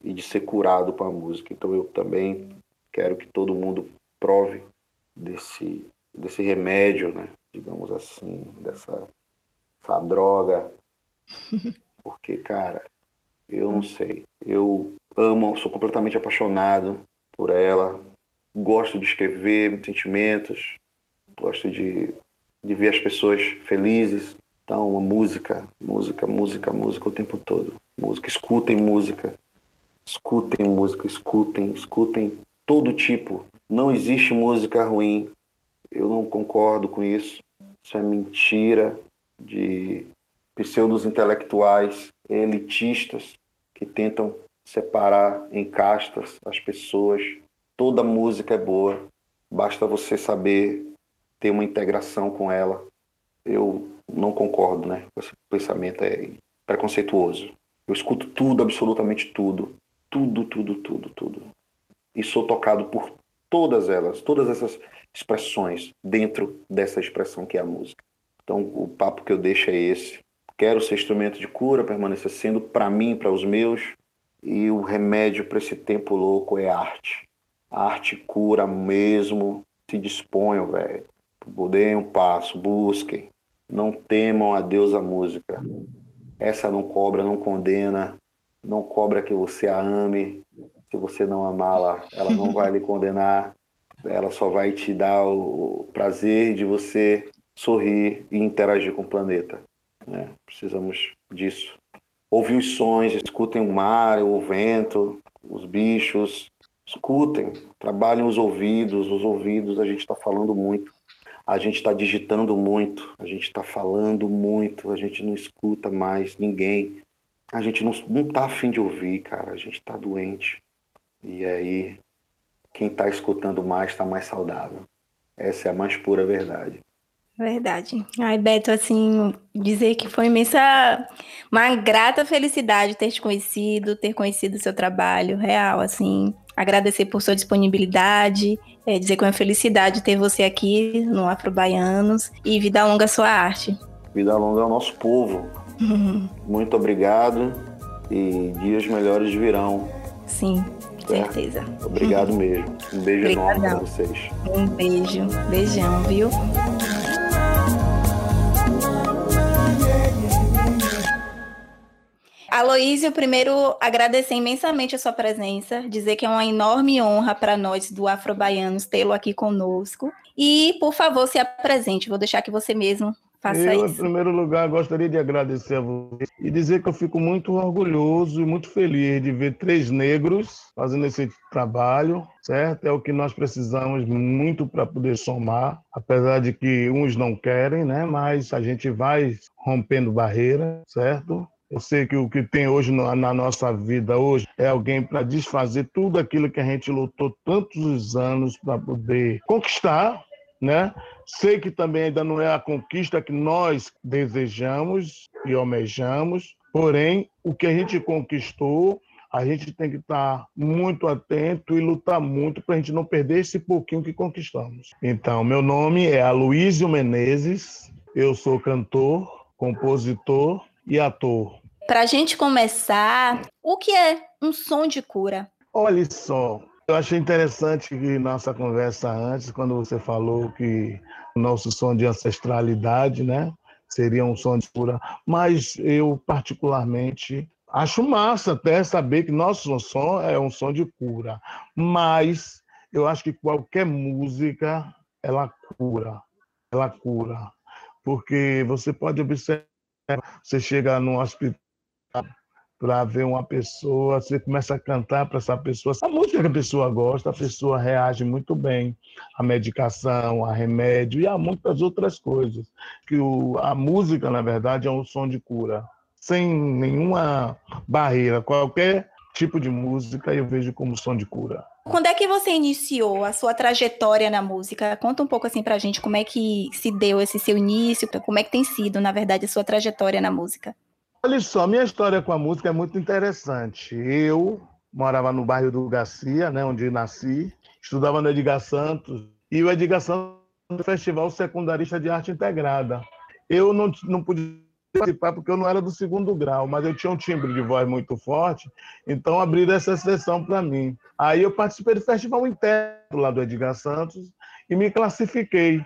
e de ser curado com a música. Então eu também quero que todo mundo prove desse, desse remédio, né? digamos assim, dessa essa droga. Porque, cara, eu não sei. Eu amo, sou completamente apaixonado por ela. Gosto de escrever sentimentos. Gosto de, de ver as pessoas felizes. Então, uma música, música, música, música o tempo todo. Música, escutem música. Escutem música, escutem, escutem todo tipo. Não existe música ruim. Eu não concordo com isso. Isso é mentira de pseudos intelectuais elitistas que tentam separar em castas as pessoas. Toda música é boa, basta você saber ter uma integração com ela. Eu não concordo, né? Esse pensamento é preconceituoso. Eu escuto tudo, absolutamente tudo tudo, tudo, tudo, tudo. E sou tocado por todas elas, todas essas expressões dentro dessa expressão que é a música. Então, o papo que eu deixo é esse. Quero ser instrumento de cura, permanecer sendo para mim, para os meus, e o remédio para esse tempo louco é arte. A arte cura mesmo. Se disponham, velho. Deem um passo, busquem. Não temam a Deus a música. Essa não cobra, não condena, não cobra que você a ame. Se você não amá-la, ela não vai lhe condenar. Ela só vai te dar o prazer de você sorrir e interagir com o planeta. Né? Precisamos disso. Ouvir os sons, escutem o mar, o vento, os bichos. Escutem, trabalhem os ouvidos. Os ouvidos, a gente está falando muito. A gente está digitando muito, a gente está falando muito, a gente não escuta mais ninguém a gente não, não tá afim de ouvir, cara. A gente tá doente. E aí, quem tá escutando mais tá mais saudável. Essa é a mais pura verdade. Verdade. Ai, Beto, assim, dizer que foi imensa, uma grata felicidade ter te conhecido, ter conhecido o seu trabalho real, assim, agradecer por sua disponibilidade, é, dizer que é uma felicidade ter você aqui no Afro Baianos e vida longa a sua arte. Vida longa ao nosso povo. Muito obrigado e dias melhores virão. Sim, certeza. Obrigado mesmo. Um beijo Obrigadão. enorme para vocês. Um beijo, beijão, viu? Aloísio, primeiro agradecer imensamente a sua presença, dizer que é uma enorme honra para nós do Afrobaianos tê-lo aqui conosco. E, por favor, se apresente, vou deixar que você mesmo Faça eu, isso. em primeiro lugar, gostaria de agradecer a você e dizer que eu fico muito orgulhoso e muito feliz de ver três negros fazendo esse trabalho, certo? É o que nós precisamos muito para poder somar, apesar de que uns não querem, né? Mas a gente vai rompendo barreira, certo? Eu sei que o que tem hoje na, na nossa vida hoje é alguém para desfazer tudo aquilo que a gente lutou tantos anos para poder conquistar, né? Sei que também ainda não é a conquista que nós desejamos e almejamos, porém, o que a gente conquistou, a gente tem que estar muito atento e lutar muito para a gente não perder esse pouquinho que conquistamos. Então, meu nome é Aloysio Menezes, eu sou cantor, compositor e ator. Para a gente começar, o que é um som de cura? Olha só, eu achei interessante que nossa conversa antes, quando você falou que o nosso som de ancestralidade, né, seria um som de cura, mas eu particularmente acho massa até saber que nosso som é um som de cura, mas eu acho que qualquer música ela cura, ela cura, porque você pode observar, você chega num hospital para ver uma pessoa, você começa a cantar para essa pessoa. A música que a pessoa gosta, a pessoa reage muito bem à medicação, a remédio e a muitas outras coisas. Que o, a música, na verdade, é um som de cura, sem nenhuma barreira. Qualquer tipo de música eu vejo como som de cura. Quando é que você iniciou a sua trajetória na música? Conta um pouco assim pra gente como é que se deu esse seu início, como é que tem sido, na verdade, a sua trajetória na música. Olha só, minha história com a música é muito interessante. Eu morava no bairro do Garcia, né, onde nasci, estudava no Edgar Santos, e o Edgar Santos no Festival Secundarista de Arte Integrada. Eu não, não pude participar porque eu não era do segundo grau, mas eu tinha um timbre de voz muito forte, então abriram essa sessão para mim. Aí eu participei do festival interno lá do Edgar Santos e me classifiquei.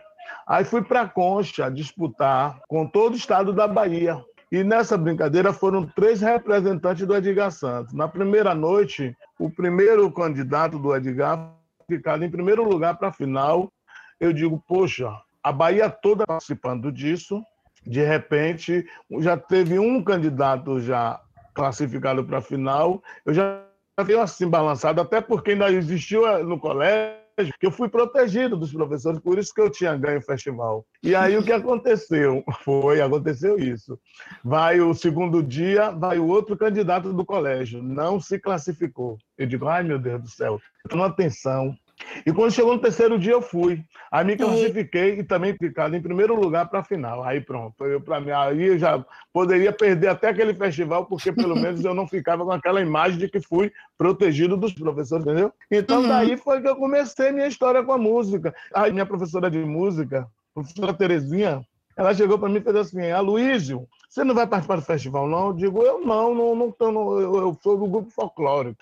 Aí fui para a Concha disputar com todo o estado da Bahia. E nessa brincadeira foram três representantes do Edgar Santos. Na primeira noite, o primeiro candidato do Edgar ficado em primeiro lugar para a final. Eu digo, poxa, a Bahia toda participando disso. De repente, já teve um candidato já classificado para a final. Eu já fiquei assim balançado, até porque ainda existiu eh, no colégio que eu fui protegido dos professores, por isso que eu tinha ganho o festival. E aí o que aconteceu? Foi, aconteceu isso. Vai o segundo dia, vai o outro candidato do colégio, não se classificou. Eu digo, ai meu Deus do céu, estou numa tensão, e quando chegou no terceiro dia, eu fui. Aí me classifiquei e também ficado em primeiro lugar para a final. Aí pronto, eu para mim, aí eu já poderia perder até aquele festival, porque pelo menos eu não ficava com aquela imagem de que fui protegido dos professores, entendeu? Então uhum. daí foi que eu comecei minha história com a música. Aí minha professora de música, professora Terezinha, ela chegou para mim e fez assim: Aloysio, você não vai participar do festival, não? Eu digo, eu não, não, não, não eu, eu sou do grupo folclórico.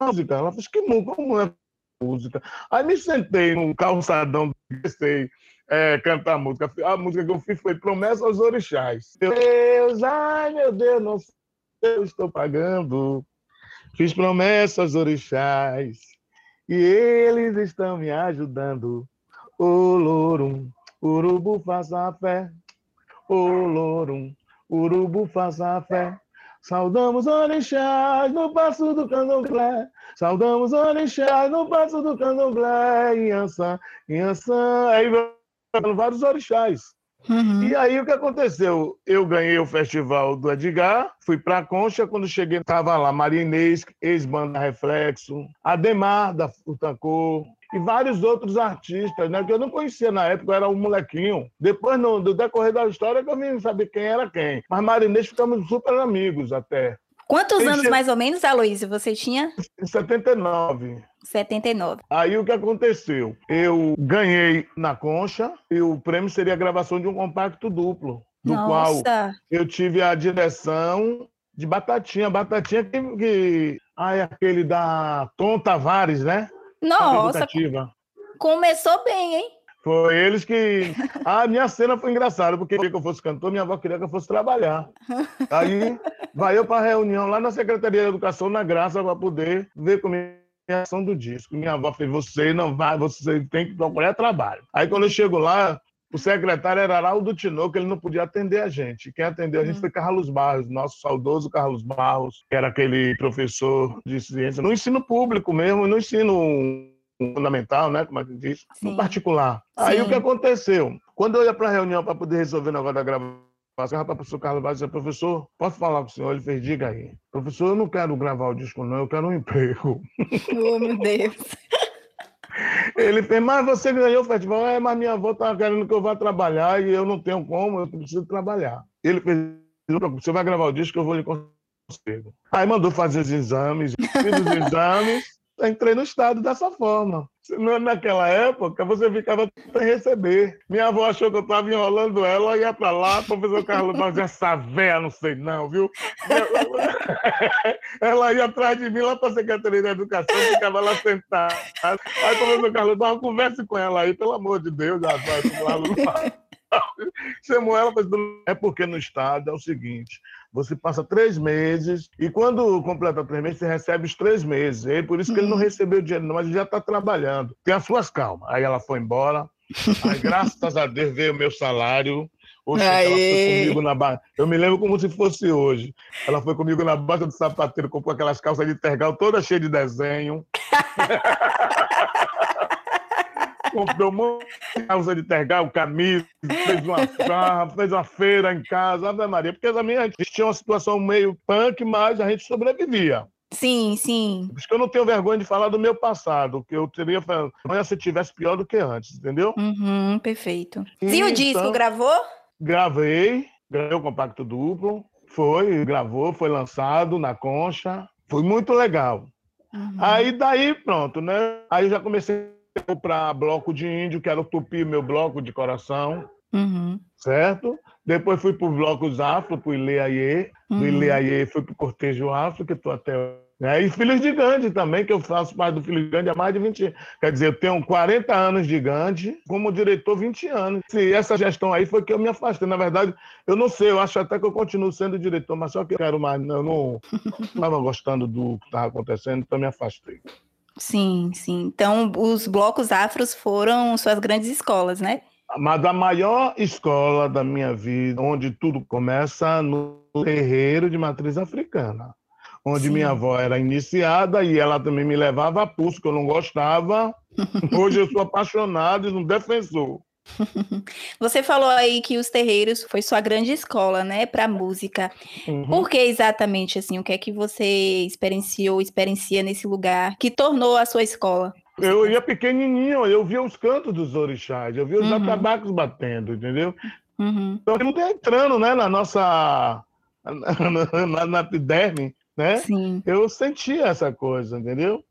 Música. Ela fez que como é música. Aí me sentei no calçadão, comecei é, cantar música. A música que eu fiz foi Promessa aos Orixás. Deus, ai meu Deus, não sei, eu estou pagando. Fiz promessas aos orixás e eles estão me ajudando. Ô Lorum, urubu faça a fé. Ô Lorum, urubu faça a fé. Saudamos orixás no passo do candomblé. Saudamos orixás no passo do candomblé. Inhaçã, Inhaçã. Aí vários orixás. Uhum. E aí o que aconteceu? Eu ganhei o festival do Edgar, fui para a Concha, quando cheguei estava lá Maria Inês, ex-banda Reflexo, Ademar da Furtacô, e vários outros artistas, né, que eu não conhecia na época, eu era um molequinho. Depois, no, do decorrer da história, que eu vim saber quem era quem. Mas Marinês ficamos super amigos até. Quantos anos mais ou menos, Aloysio, você tinha? Em 79. 79. Aí o que aconteceu? Eu ganhei na concha e o prêmio seria a gravação de um compacto duplo, do Nossa. qual eu tive a direção de Batatinha. Batatinha que, que... Ah, é aquele da Tom Tavares, né? Nossa, começou bem, hein? Foi eles que. A minha cena foi engraçada, porque queria que eu fosse cantor, minha avó queria que eu fosse trabalhar. Aí vai eu para a reunião lá na Secretaria de Educação, na Graça, para poder ver como é a ação do disco. Minha avó fez: você não vai, você tem que procurar trabalho. Aí quando eu chego lá, o secretário era Araldo Tinoco, ele não podia atender a gente. Quem atendeu a gente hum. foi Carlos Barros, nosso saudoso Carlos Barros, que era aquele professor de ciência no ensino público mesmo, no ensino fundamental, né, como a gente diz, Sim. no particular. Sim. Aí o que aconteceu? Quando eu ia para a reunião para poder resolver o negócio da gravação Passava para o professor Carlos Vaz e disse, professor, posso falar com o senhor? Ele fez, diga aí. Professor, eu não quero gravar o disco, não, eu quero um emprego. Oh, meu Deus. Ele fez, mas você ganhou o festival, é, mas minha avó estava querendo que eu vá trabalhar e eu não tenho como, eu preciso trabalhar. Ele fez, você vai gravar o disco, eu vou lhe conseguir. Aí mandou fazer os exames, fiz os exames, entrei no estado dessa forma. Naquela época, você ficava sem receber. Minha avó achou que eu estava enrolando ela, ia para lá, o professor Carlos mas essa véia, não sei não, viu? ela ia atrás de mim lá para a Secretaria da Educação, ficava lá sentada. Aí o professor Carlos Barros, converse com ela aí, pelo amor de Deus, vai, Chamou ela, é porque no estado é o seguinte: você passa três meses e quando completa três meses, você recebe os três meses. E por isso que ele não uhum. recebeu dinheiro, não, mas ele já está trabalhando. Tem as suas calmas. Aí ela foi embora. Aí, graças a Deus, veio o meu salário. Oxe, ela foi comigo na baixa. Eu me lembro como se fosse hoje. Ela foi comigo na baixa do sapateiro, comprou aquelas calças de tergal toda cheia de desenho. comprou um monte de calça de tergal, camisa, fez uma farra, fez uma feira em casa, Ave Maria, porque também a gente tinha uma situação meio punk, mas a gente sobrevivia. Sim, sim. Por isso que eu não tenho vergonha de falar do meu passado, que eu teria amanhã se tivesse pior do que antes, entendeu? Uhum, perfeito. E, o disco então, gravou? Gravei, gravei o compacto duplo, foi, gravou, foi lançado na concha, foi muito legal. Uhum. Aí daí, pronto, né? Aí eu já comecei para bloco de índio, que era o Tupi, meu bloco de coração. Uhum. Certo? Depois fui para os blocos afro, para o Ileaie. Uhum. Do Ileaie fui para o Cortejo Afro, que estou até. Né? E Filhos de Gandhi também, que eu faço parte do Filhos de Gandhi há mais de 20 anos. Quer dizer, eu tenho 40 anos de Gandhi, como diretor, 20 anos. E essa gestão aí foi que eu me afastei. Na verdade, eu não sei, eu acho até que eu continuo sendo diretor, mas só que eu quero mais. Eu não estava gostando do que estava acontecendo, então me afastei. Sim, sim. Então, os blocos afros foram suas grandes escolas, né? Mas a maior escola da minha vida, onde tudo começa no terreiro de matriz africana, onde Sim. minha avó era iniciada e ela também me levava a pulso, que eu não gostava. Hoje eu sou apaixonado e um defensor. Você falou aí que os terreiros foi sua grande escola, né, para música. Uhum. Por que exatamente assim? O que é que você experienciou, experiencia nesse lugar que tornou a sua escola? Eu ia pequenininho, eu via os cantos dos orixás, eu via os uhum. atabacos batendo, entendeu? Uhum. Então, não tem entrando, né, na nossa na, na, na epiderme, né? Sim. Eu sentia essa coisa, entendeu?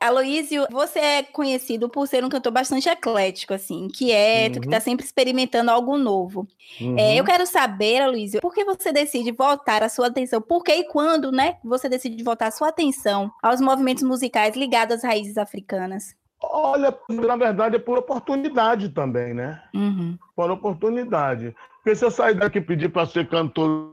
Aloísio, você é conhecido por ser um cantor bastante eclético, assim, inquieto, uhum. que está sempre experimentando algo novo. Uhum. É, eu quero saber, Aloísio, por que você decide voltar a sua atenção? Por que e quando, né, você decide voltar a sua atenção aos movimentos musicais ligados às raízes africanas? Olha, na verdade é por oportunidade também, né? Uhum. Por oportunidade. Porque se eu sair daqui e pedir para ser cantor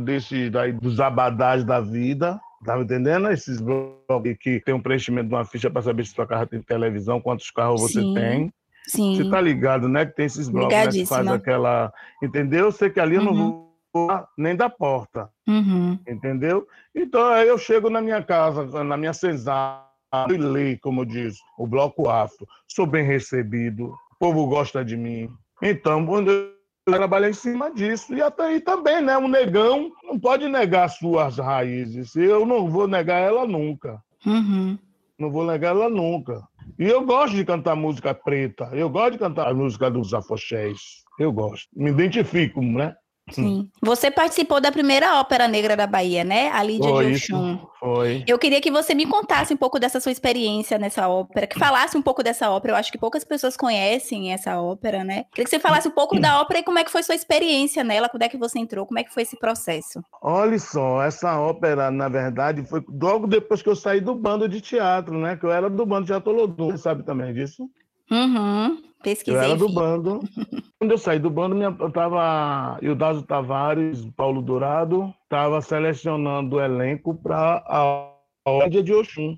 desse daí, dos abadás da vida, Tá me entendendo? Esses blogs que tem um preenchimento de uma ficha para saber se sua carro tem televisão, quantos carros você Sim. tem. Sim. Você tá ligado, né? Que tem esses blogs né, que faz aquela. Entendeu? Eu sei que ali uhum. eu não uhum. vou nem da porta. Uhum. Entendeu? Então aí eu chego na minha casa, na minha senzala, e leio, como diz, o bloco afro. Sou bem recebido, o povo gosta de mim. Então, quando eu trabalhar em cima disso. E até aí também, né? Um negão não pode negar suas raízes. Eu não vou negar ela nunca. Uhum. Não vou negar ela nunca. E eu gosto de cantar música preta. Eu gosto de cantar a música dos afoxés. Eu gosto. Me identifico, né? Sim. Você participou da primeira ópera negra da Bahia, né? A Lídia foi, de Oxum. Foi. Eu queria que você me contasse um pouco dessa sua experiência nessa ópera, que falasse um pouco dessa ópera. Eu acho que poucas pessoas conhecem essa ópera, né? Queria que você falasse um pouco da ópera e como é que foi sua experiência nela, quando é que você entrou, como é que foi esse processo. Olha só, essa ópera, na verdade, foi logo depois que eu saí do bando de teatro, né? Que eu era do bando de Teatro Lodum, você sabe também disso? Uhum. Pesquisei. Eu era do bando. Quando eu saí do bando, minha, eu tava. Ildazo Tavares, Paulo Dourado, estava selecionando o elenco para a Ódia de Oxum.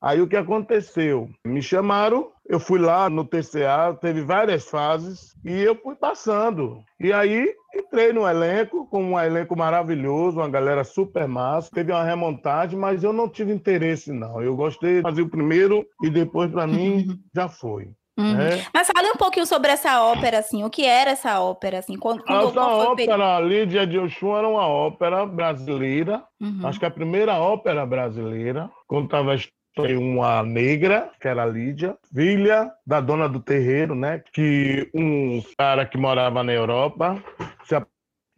Aí o que aconteceu? Me chamaram, eu fui lá no TCA, teve várias fases e eu fui passando. E aí entrei no elenco, com um elenco maravilhoso, uma galera super massa. Teve uma remontagem, mas eu não tive interesse, não. Eu gostei de fazer o primeiro e depois, para mim, já foi. Uhum. Né? Mas fale um pouquinho sobre essa ópera, assim, o que era essa ópera, assim, quando, quando essa ópera, Lídia de Oxum, era uma ópera brasileira, uhum. acho que a primeira ópera brasileira, contava a história uma negra, que era Lídia, filha da dona do terreiro, né, que um cara que morava na Europa se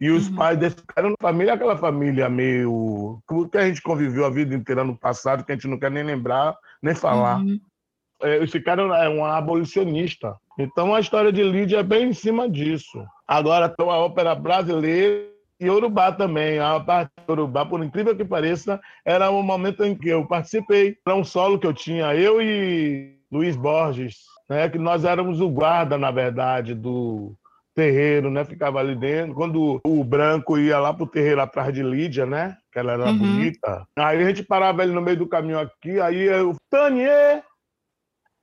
e os uhum. pais desse cara eram família, aquela família meio. que a gente conviveu a vida inteira no passado, que a gente não quer nem lembrar, nem falar. Uhum. Esse cara é um abolicionista. Então a história de Lídia é bem em cima disso. Agora tem a ópera brasileira e Urubá também. A parte de Urubá, por incrível que pareça, era um momento em que eu participei. Era um solo que eu tinha, eu e Luiz Borges, né, que nós éramos o guarda, na verdade, do, terreiro, né? Ficava ali dentro. Quando o branco ia lá pro terreiro atrás de Lídia, né? Que ela era uhum. bonita. Aí a gente parava ele no meio do caminho aqui, aí eu, Tanier,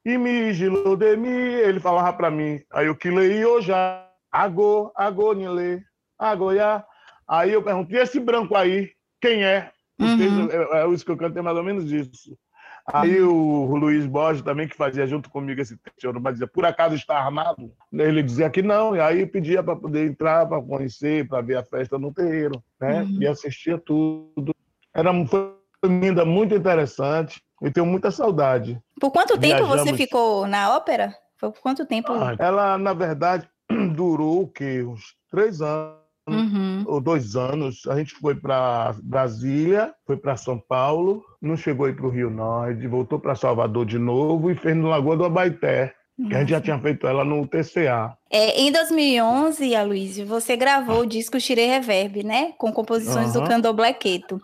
e me de mim, ele falava para mim. Aí eu que leí já, agô, agô, nile, agoia. Aí eu perguntei, esse branco aí, quem é? Uhum. É, é, isso que eu canto, é mais ou menos isso. Aí o Luiz Borges também, que fazia junto comigo esse texto, mas dizia, por acaso está armado? Ele dizia que não, e aí pedia para poder entrar, para conhecer, para ver a festa no terreiro, né? Uhum. E assistia tudo. Era foi linda, muito interessante, e tenho muita saudade. Por quanto tempo Viajamos... você ficou na ópera? Foi por quanto tempo? Ah, ela, na verdade, durou o quê? Uns três anos uhum. ou dois anos. A gente foi para Brasília, foi para São Paulo, não chegou aí para o Rio Norte, voltou para Salvador de novo e fez no Lagoa do Abaité, que a gente já tinha feito ela no TCA. É, em 2011, Aloysio, você gravou o disco Tirei Reverb, né? Com composições uhum. do Candomblé Queto.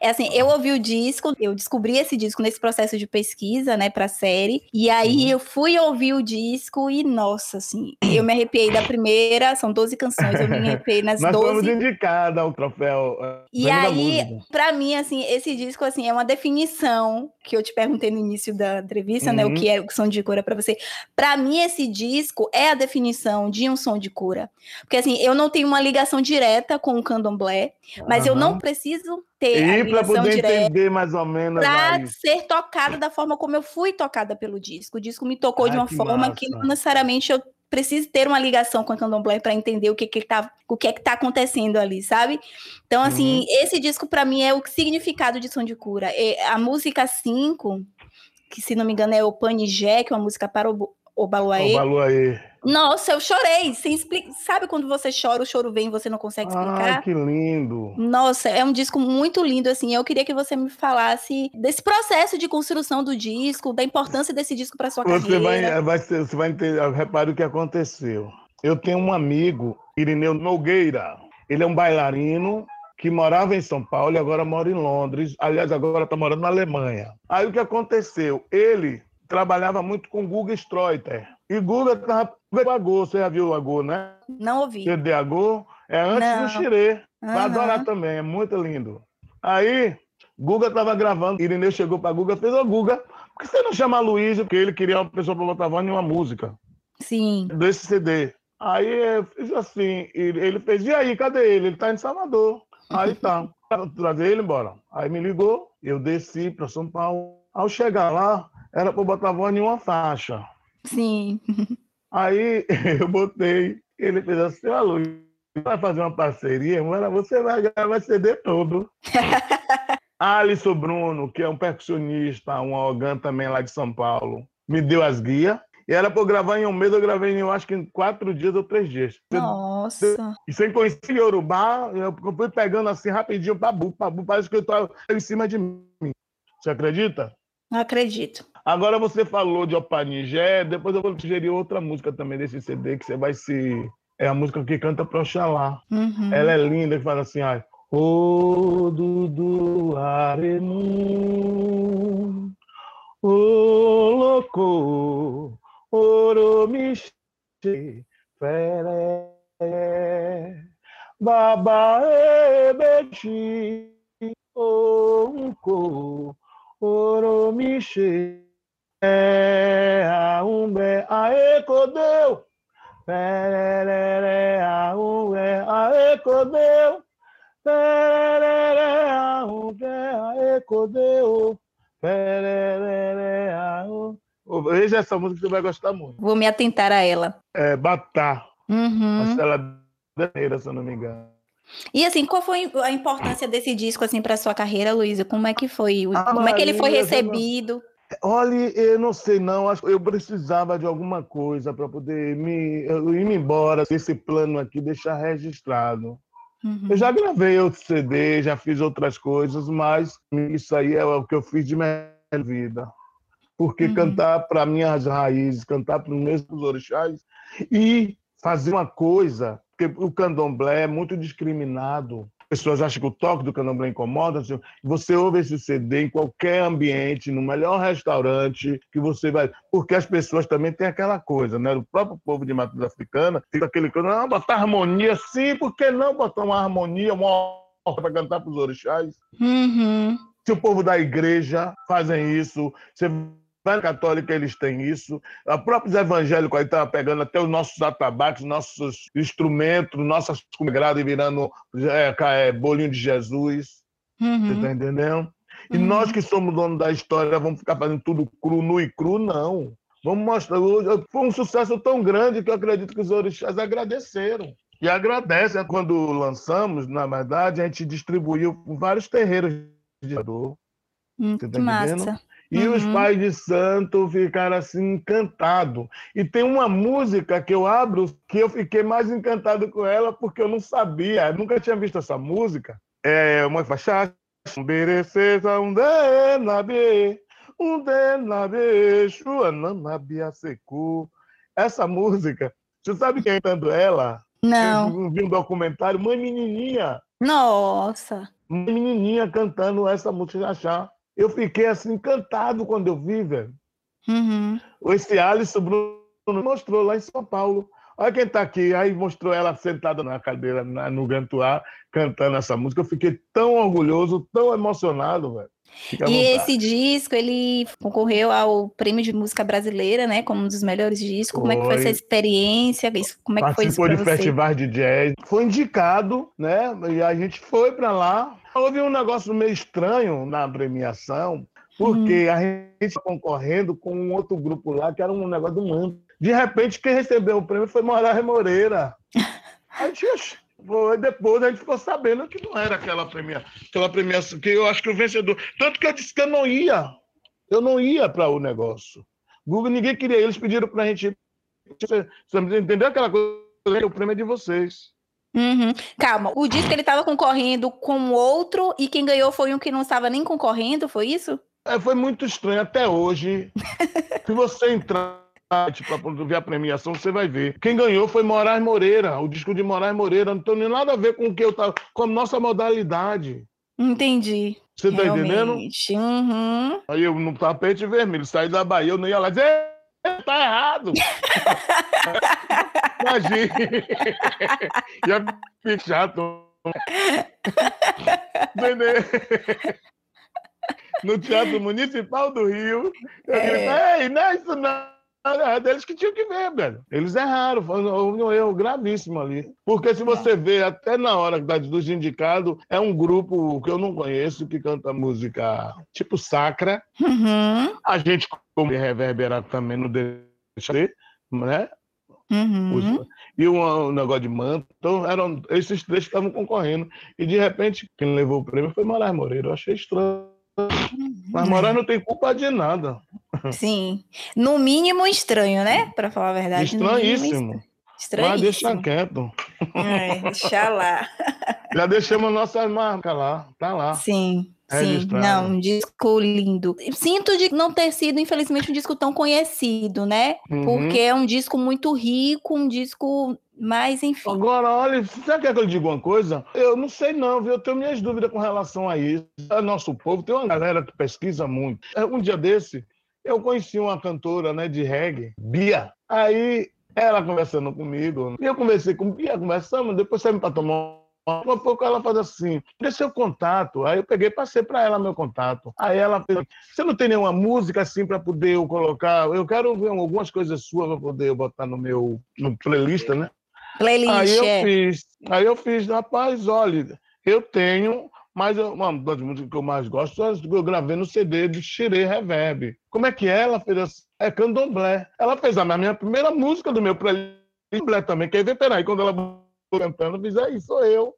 É assim, eu ouvi o disco, eu descobri esse disco nesse processo de pesquisa, né, pra série. E aí uhum. eu fui ouvir o disco e, nossa, assim, eu me arrepiei da primeira, são 12 canções, eu me arrepiei nas Nós 12. Nós fomos indicada ao troféu. Uh, e aí, pra mim, assim, esse disco, assim, é uma definição que eu te perguntei no início da entrevista, uhum. né, o uhum. que é o som de cura para você. Pra mim, esse disco é a definição definição de um som de cura. Porque assim, eu não tenho uma ligação direta com o candomblé, mas uhum. eu não preciso ter e a ligação poder direta entender mais ou menos para ser tocada da forma como eu fui tocada pelo disco. O disco me tocou Ai, de uma que forma massa. que não necessariamente eu preciso ter uma ligação com a candomblé para entender o que que tá, o que é que tá acontecendo ali, sabe? Então assim, uhum. esse disco para mim é o significado de som de cura. a música 5, que se não me engano é o Panigé, que é uma música para o Obaluaê. Obaluaê. Nossa, eu chorei. Sem expli... Sabe quando você chora, o choro vem e você não consegue explicar? Ah, que lindo. Nossa, é um disco muito lindo, assim. Eu queria que você me falasse desse processo de construção do disco, da importância desse disco para sua você carreira. Vai, vai ser, você vai entender, repare o que aconteceu. Eu tenho um amigo, Irineu Nogueira. Ele é um bailarino que morava em São Paulo e agora mora em Londres. Aliás, agora está morando na Alemanha. Aí o que aconteceu? Ele trabalhava muito com Guga Streuter. E Guga estava com a você já viu a Go, né? Não ouvi. CD a Go é antes Não. do Xirê. Vai uhum. adorar também, é muito lindo. Aí, Guga estava gravando, Irineu chegou para Guga fez, ô Guga, por que você não chama Luísa? Porque ele queria uma pessoa para botar voz em uma música. Sim. Desse CD. Aí eu fiz assim, ele fez, e aí, cadê ele? Ele está em Salvador. Aí tá, trazer ele embora. Aí me ligou, eu desci para São Paulo. Ao chegar lá, era para botar voz em uma faixa. Sim. Aí eu botei, ele fez assim, ó, Luiz, vai fazer uma parceria, mano, você vai gravar CD todo. Alisson Bruno, que é um percussionista, um organ também lá de São Paulo, me deu as guias. E era para eu gravar em um mês, eu gravei em, eu acho que em quatro dias ou três dias. Nossa! E sem conhecer Yorubá, eu fui pegando assim rapidinho, pabu, pabu, parece que eu estava em cima de mim. Você acredita? Não acredito. Agora você falou de Opanigé, depois eu vou sugerir outra música também desse CD, que você vai se. É a música que canta para Oxalá. Uhum. Ela é linda, que fala assim, ai. Ô Dudu Arenu, ô louco, oromiche, feré, baba ebeti, ô unco, oromiche, é a umbe ae codeu, perere a umbe ae codeu, perere a umbe ae codeu, perere a Veja essa música que você vai gostar muito. Vou me atentar a ela. É Batá. Uhum. Acho que ela é brasileira, se eu não me engano. E assim, qual foi a importância desse disco assim para sua carreira, Luísa? Como é que foi? Ah, Como é que ele foi recebido? Olha, eu não sei não, acho que eu precisava de alguma coisa para poder me ir me embora, esse plano aqui deixar registrado. Uhum. Eu já gravei outro CD, já fiz outras coisas, mas isso aí é o que eu fiz de minha vida. Porque Uhum. cantar para minhas raízes, cantar para os meus orixás e fazer uma coisa, porque o candomblé é muito discriminado. As pessoas acham que o toque do candomblé incomoda. assim, Você ouve esse CD em qualquer ambiente, no melhor restaurante que você vai. Porque as pessoas também têm aquela coisa, né? O próprio povo de matriz africana tem aquele coisa, não, botar harmonia, sim, por que não botar uma harmonia, uma para cantar para os orixás? Uhum. Se o povo da igreja fazem isso, você na católica, eles têm isso. A próprios evangélicos aí estão pegando até os nossos atabaques, nossos instrumentos, nossas comigradas e virando é, é, bolinho de Jesus. Você Uhum. está entendendo? E Uhum. nós que somos donos da história, vamos ficar fazendo tudo cru, nu e cru? Não. Vamos mostrar. Foi um sucesso tão grande que eu acredito que os orixás agradeceram. E agradecem. Quando lançamos, na verdade, a gente distribuiu vários terreiros de dor. Hum, Você que tá entendendo? massa. E os Uhum. pais de santo ficaram assim encantados. E tem uma música que eu abro que eu fiquei mais encantado com ela porque eu não sabia, eu nunca tinha visto essa música. É uma faixa. Um um um. Essa música, você sabe quem cantando ela? Não. Eu vi um documentário, Mãe Menininha. Nossa. Uma menininha cantando essa música Xaxá. Eu fiquei assim encantado quando eu vi, velho. Uhum. Esse Alisson Bruno mostrou lá em São Paulo. Olha quem tá aqui. Aí mostrou ela sentada na cadeira na- no Gantuá, cantando essa música. Eu fiquei tão orgulhoso, tão emocionado, velho. E esse disco, ele concorreu ao Prêmio de Música Brasileira, né? Como um dos melhores discos. Como é que foi Foi. essa experiência? Isso- Como é que foi isso Participou de festivais de jazz. Foi indicado, né? E a gente foi para lá. Houve um negócio meio estranho na premiação, porque a gente concorrendo com um outro grupo lá, que era um negócio do manto. De repente, quem recebeu o prêmio foi Moraes Moreira. Aí, oxe, foi, depois a gente ficou sabendo que não era aquela, premia, aquela premiação, que eu acho que o vencedor. Tanto que eu disse que eu não ia. Eu não ia para o negócio. Google, ninguém queria. Eles pediram para a gente ir. Você, você entendeu aquela coisa? O prêmio é de vocês. Uhum. Calma, o disco ele estava concorrendo com outro e quem ganhou foi um que não estava nem concorrendo, foi isso? É, foi muito estranho até hoje. Se você entrar para ver a premiação, você vai ver. Quem ganhou foi Moraes Moreira, o disco de Moraes Moreira. Não tem nem nada a ver com o que eu tava, com a nossa modalidade. Entendi. Você tá entendendo? Realmente. Uhum. Aí eu no tapete vermelho, saí da Bahia, eu não ia lá dizer, "Ê, tá errado. Imagina. Ia ficar chato. Entendeu? No Teatro Municipal do Rio, eu É. gritei, ei, não é isso não. É deles que tinham que ver, velho. Eles erraram, foi um erro gravíssimo ali. Porque se você vê, até na hora dos indicados, é um grupo que eu não conheço, que canta música tipo sacra. Uhum. A gente, como reverberar também, não deixa de, né? Uhum. E um, um negócio de manto. Então, eram esses três que estavam concorrendo. E, de repente, quem levou o prêmio foi Moraes Moreira. Eu achei estranho. Mas Moraes não tem culpa de nada. Sim. No mínimo estranho, né? Para falar a verdade. Estranhíssimo. Estranho. Mas deixa quieto. É, deixa lá. Já deixamos nossas marcas lá. Tá lá. Sim. Sim, não, um disco lindo. Sinto de não ter sido, infelizmente, um disco tão conhecido, né? Uhum. Porque é um disco muito rico, um disco mais, enfim. Agora, olha, você quer que eu diga uma coisa? Eu não sei não, viu? Eu tenho minhas dúvidas com relação a isso. É nosso povo, tem uma galera que pesquisa muito. É, Um dia desse, eu conheci uma cantora né, de reggae, Bia. Aí, ela conversando comigo, e eu conversei com Bia, conversamos, depois saímos para tomar Daqui a pouco ela faz assim, dê seu contato. Aí eu peguei e passei para ela meu contato. Aí ela fez, você não tem nenhuma música assim para poder eu colocar? Eu quero ver algumas coisas suas para poder eu botar no meu no playlist, né? Playlist, Aí eu é. fiz, aí eu fiz, rapaz, olha, eu tenho, mas eu- uma das músicas que eu mais gosto, eu gravei no CD do Xirê Reverb. Como é que é? ela fez é candomblé. Ela fez a minha primeira música do meu candomblé também. Quer ver? Peraí, quando ela cantando, fiz aí, sou eu.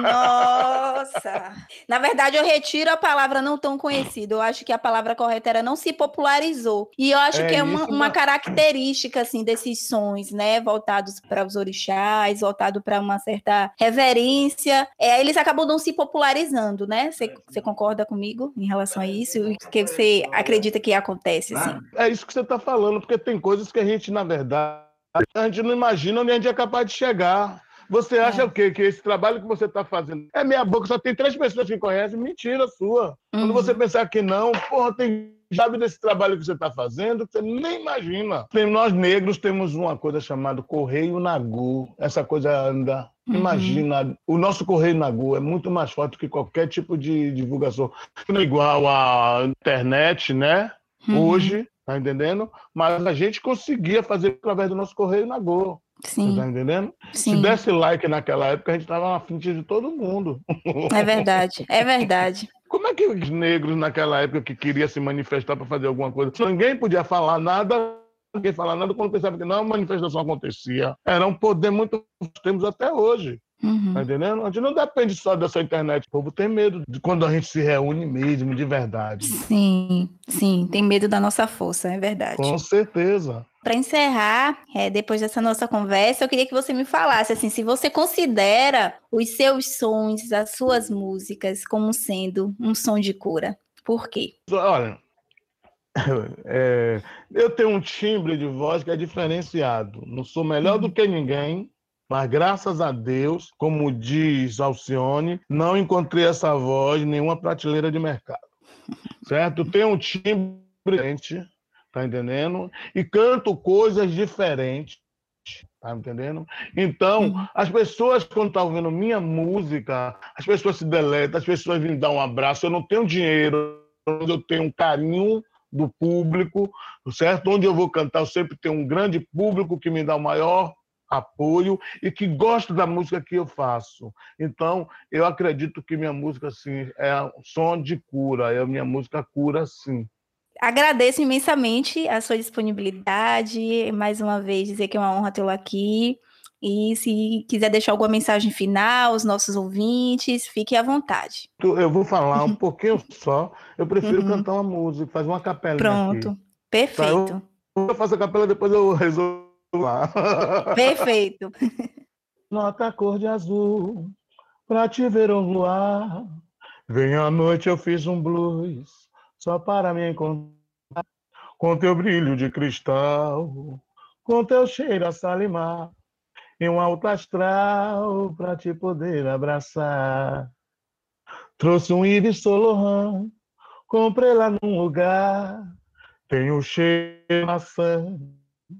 Nossa! Na verdade, eu retiro a palavra não tão conhecido. Eu acho que a palavra correta era não se popularizou. E eu acho é que é uma, uma característica assim desses sons, né, voltados para os orixás, voltado para uma certa reverência. É, eles acabam não se popularizando, né? Você concorda comigo em relação a isso? O que você acredita que acontece assim? É isso que você está falando, porque tem coisas que a gente, na verdade, a gente não imagina onde a gente é capaz de chegar. Você acha é. o quê? Que esse trabalho que você está fazendo é meia boca, só tem três pessoas que conhecem? Mentira sua. Uhum. Quando você pensar que não, porra, tem chave desse trabalho que você está fazendo, você nem imagina. Tem, nós negros temos uma coisa chamada Correio Nagu. Essa coisa anda. Uhum. Imagina, o nosso Correio Nagu é muito mais forte que qualquer tipo de divulgação. Não é igual à internet, né? Uhum. Hoje, tá entendendo? Mas a gente conseguia fazer através do nosso Correio Nagu. Sim. Você tá entendendo? Sim. Se desse like naquela época, a gente tava na frente de todo mundo. É verdade, é verdade. Como é que os negros naquela época que queriam se manifestar para fazer alguma coisa, ninguém podia falar nada, ninguém falar nada quando pensava que não, a manifestação acontecia. Era um poder muito temos até hoje. Uhum. Tá entendendo? A gente não depende só dessa internet. O povo tem medo de quando a gente se reúne mesmo, de verdade. Sim, sim, tem medo da nossa força, é verdade. Com certeza. Para encerrar, é, depois dessa nossa conversa, eu queria que você me falasse assim, se você considera os seus sons, as suas músicas, como sendo um som de cura. Por quê? Olha, é, eu tenho um timbre de voz que é diferenciado. Não sou melhor uhum. do que ninguém, mas graças a Deus, como diz Alcione, não encontrei essa voz em nenhuma prateleira de mercado. Certo? Tenho um timbre diferente, tá entendendo? E canto coisas diferentes. Tá entendendo? Então, uhum. as pessoas, quando estão ouvindo minha música, as pessoas se deletam, as pessoas vêm dar um abraço. Eu não tenho dinheiro, eu tenho um carinho do público, certo? Onde eu vou cantar, eu sempre tenho um grande público que me dá o maior apoio e que gosta da música que eu faço. Então, eu acredito que minha música assim é um som de cura, é a minha música cura sim. Agradeço imensamente a sua disponibilidade, mais uma vez dizer que é uma honra tê-lo aqui. E se quiser deixar alguma mensagem final aos nossos ouvintes, fique à vontade. Eu vou falar um pouquinho só. Eu prefiro uhum. cantar uma música, fazer uma capela. Pronto, aqui. perfeito. Tá, eu, eu faço a capela, depois eu resolvo lá. Perfeito. Nota cor de azul, pra te ver um luar. Vem à noite, eu fiz um blues, só para me encontrar. Com teu brilho de cristal, com teu cheiro a salimar. E um alto astral pra te poder abraçar. Trouxe um Yves Saint comprei lá num lugar. Tem o cheiro de maçã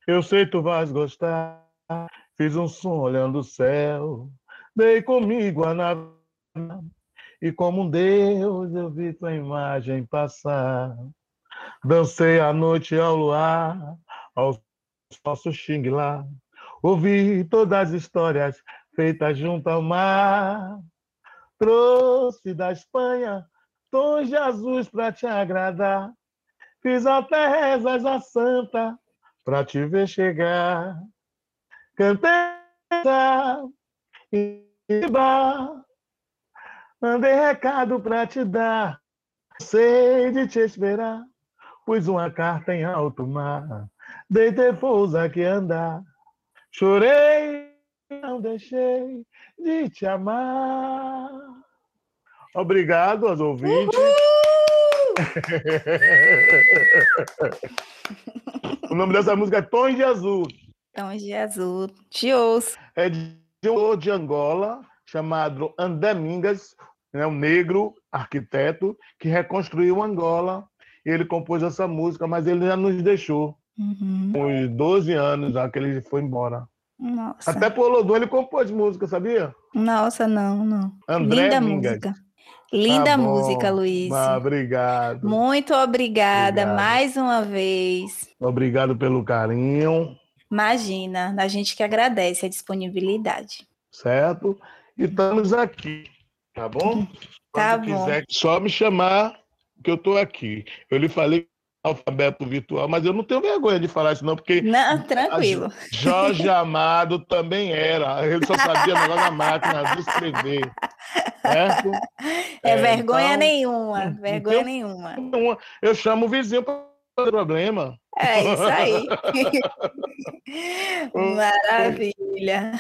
eu sei tu vais gostar. Fiz um som olhando o céu, dei comigo a nave, e como um Deus eu vi tua imagem passar. Dancei a noite ao luar, ao nosso xing lá. Ouvi todas as histórias feitas junto ao mar. Trouxe da Espanha tons de azuis para te agradar. Fiz até rezas a santa pra te ver chegar. Cantei e bar, mandei recado pra te dar. Sei de te esperar, pus uma carta em alto mar. Deitei pousa que andar, chorei, não deixei de te amar. Obrigado aos ouvintes. o nome dessa música é Tons de Azul. Tons de Azul. Te ouço. É de de Angola chamado André Mingas, né, um negro arquiteto que reconstruiu Angola. Ele compôs essa música, mas ele já nos deixou. Uhum. Com uns 12 anos já que ele foi embora. Nossa. Até por Olodum ele compôs música, sabia? Nossa, não, não. André Linda Mingas. música. Linda tá música, Luiz. Ah, obrigado. Muito obrigada obrigado. mais uma vez. Obrigado pelo carinho. Imagina, a gente que agradece a disponibilidade. Certo? E estamos aqui, tá bom? Tá Quando bom. quiser, só me chamar que eu estou aqui. Eu lhe falei alfabeto virtual, mas eu não tenho vergonha de falar isso, não, porque. Não, tranquilo. Jorge Amado também era. Ele só sabia negócio da máquina de escrever. Certo? É, é vergonha então, nenhuma. Vergonha nenhuma. Eu chamo o vizinho para problema. É isso aí. Maravilha.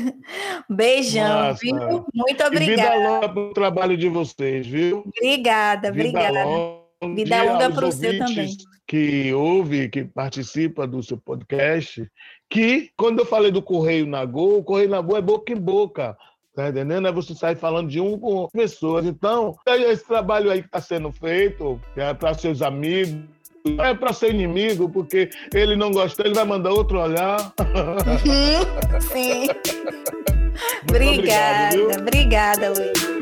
Beijão, Nossa. viu? Muito obrigada. vida longa para o trabalho de vocês, viu? Obrigada, vida obrigada. Longa, vida longa para o seu também. Que ouve, que participa do seu podcast, que quando eu falei do Correio na Gol, o Correio na Gol é boca em boca. Tá entendendo? É você sai falando de um com pessoas. Então, esse trabalho aí que está sendo feito, é para seus amigos, é para ser inimigo, porque ele não gosta, ele vai mandar outro olhar. Uhum, sim. obrigada, obrigado, obrigada, Luiz.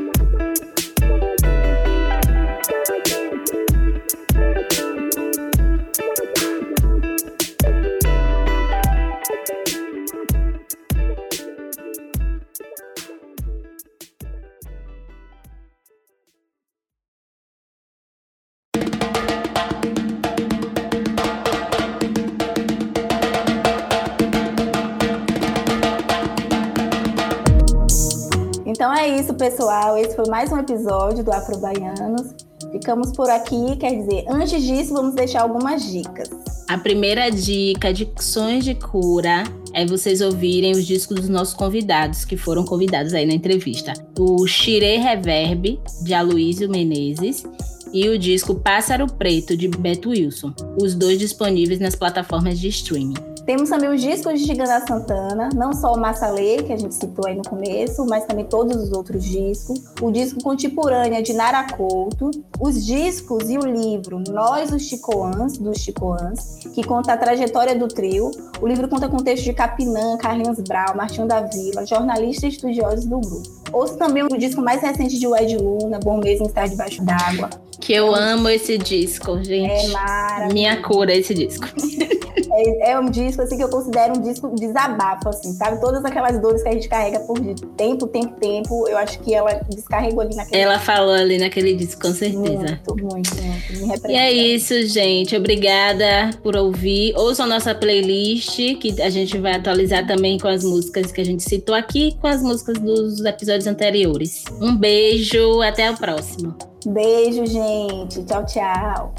Isso, pessoal. Esse foi mais um episódio do Afro Baianos. Ficamos por aqui. Quer dizer, antes disso, vamos deixar algumas dicas. A primeira dica de sonhos de cura é vocês ouvirem os discos dos nossos convidados, que foram convidados aí na entrevista. O Xirê Reverb, de Aloísio Menezes, e o disco Pássaro Preto, de Beto Wilson. Os dois disponíveis nas plataformas de streaming. Temos também os discos de Gigana Santana, não só o Massalê, que a gente citou aí no começo, mas também todos os outros discos. O disco Contemporânea de Nara Couto, os discos e o livro Nós os Chicoãs, dos Chicoãs, que conta a trajetória do trio. O livro conta com textos de Capinã, Carlinhos Brau, Martinho da Vila, jornalistas e estudiosos do grupo. Ouço também o disco mais recente de Ed Luna, Bom Mesmo Estar Debaixo d'Água. Que eu amo esse disco, gente. É maravilhoso. Minha cura esse disco. É, é, um disco assim que eu considero um disco desabafo, assim, sabe? Todas aquelas dores que a gente carrega por tempo, tempo, tempo, eu acho que ela descarregou ali naquele Ela falou ali naquele disco, com certeza. Muito, muito, muito. e é isso, gente. Obrigada por ouvir. Ouçam a nossa playlist, que a gente vai atualizar também com as músicas que a gente citou aqui, com as músicas dos episódios anteriores. Um beijo, até o próximo. Beijo, gente. Tchau, tchau.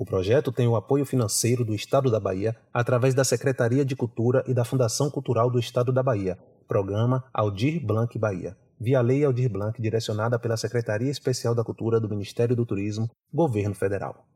O projeto tem o apoio financeiro do Estado da Bahia através da Secretaria de Cultura e da Fundação Cultural do Estado da Bahia, Programa Aldir Blanc Bahia, via Lei Aldir Blanc direcionada pela Secretaria Especial da Cultura do Ministério do Turismo, Governo Federal.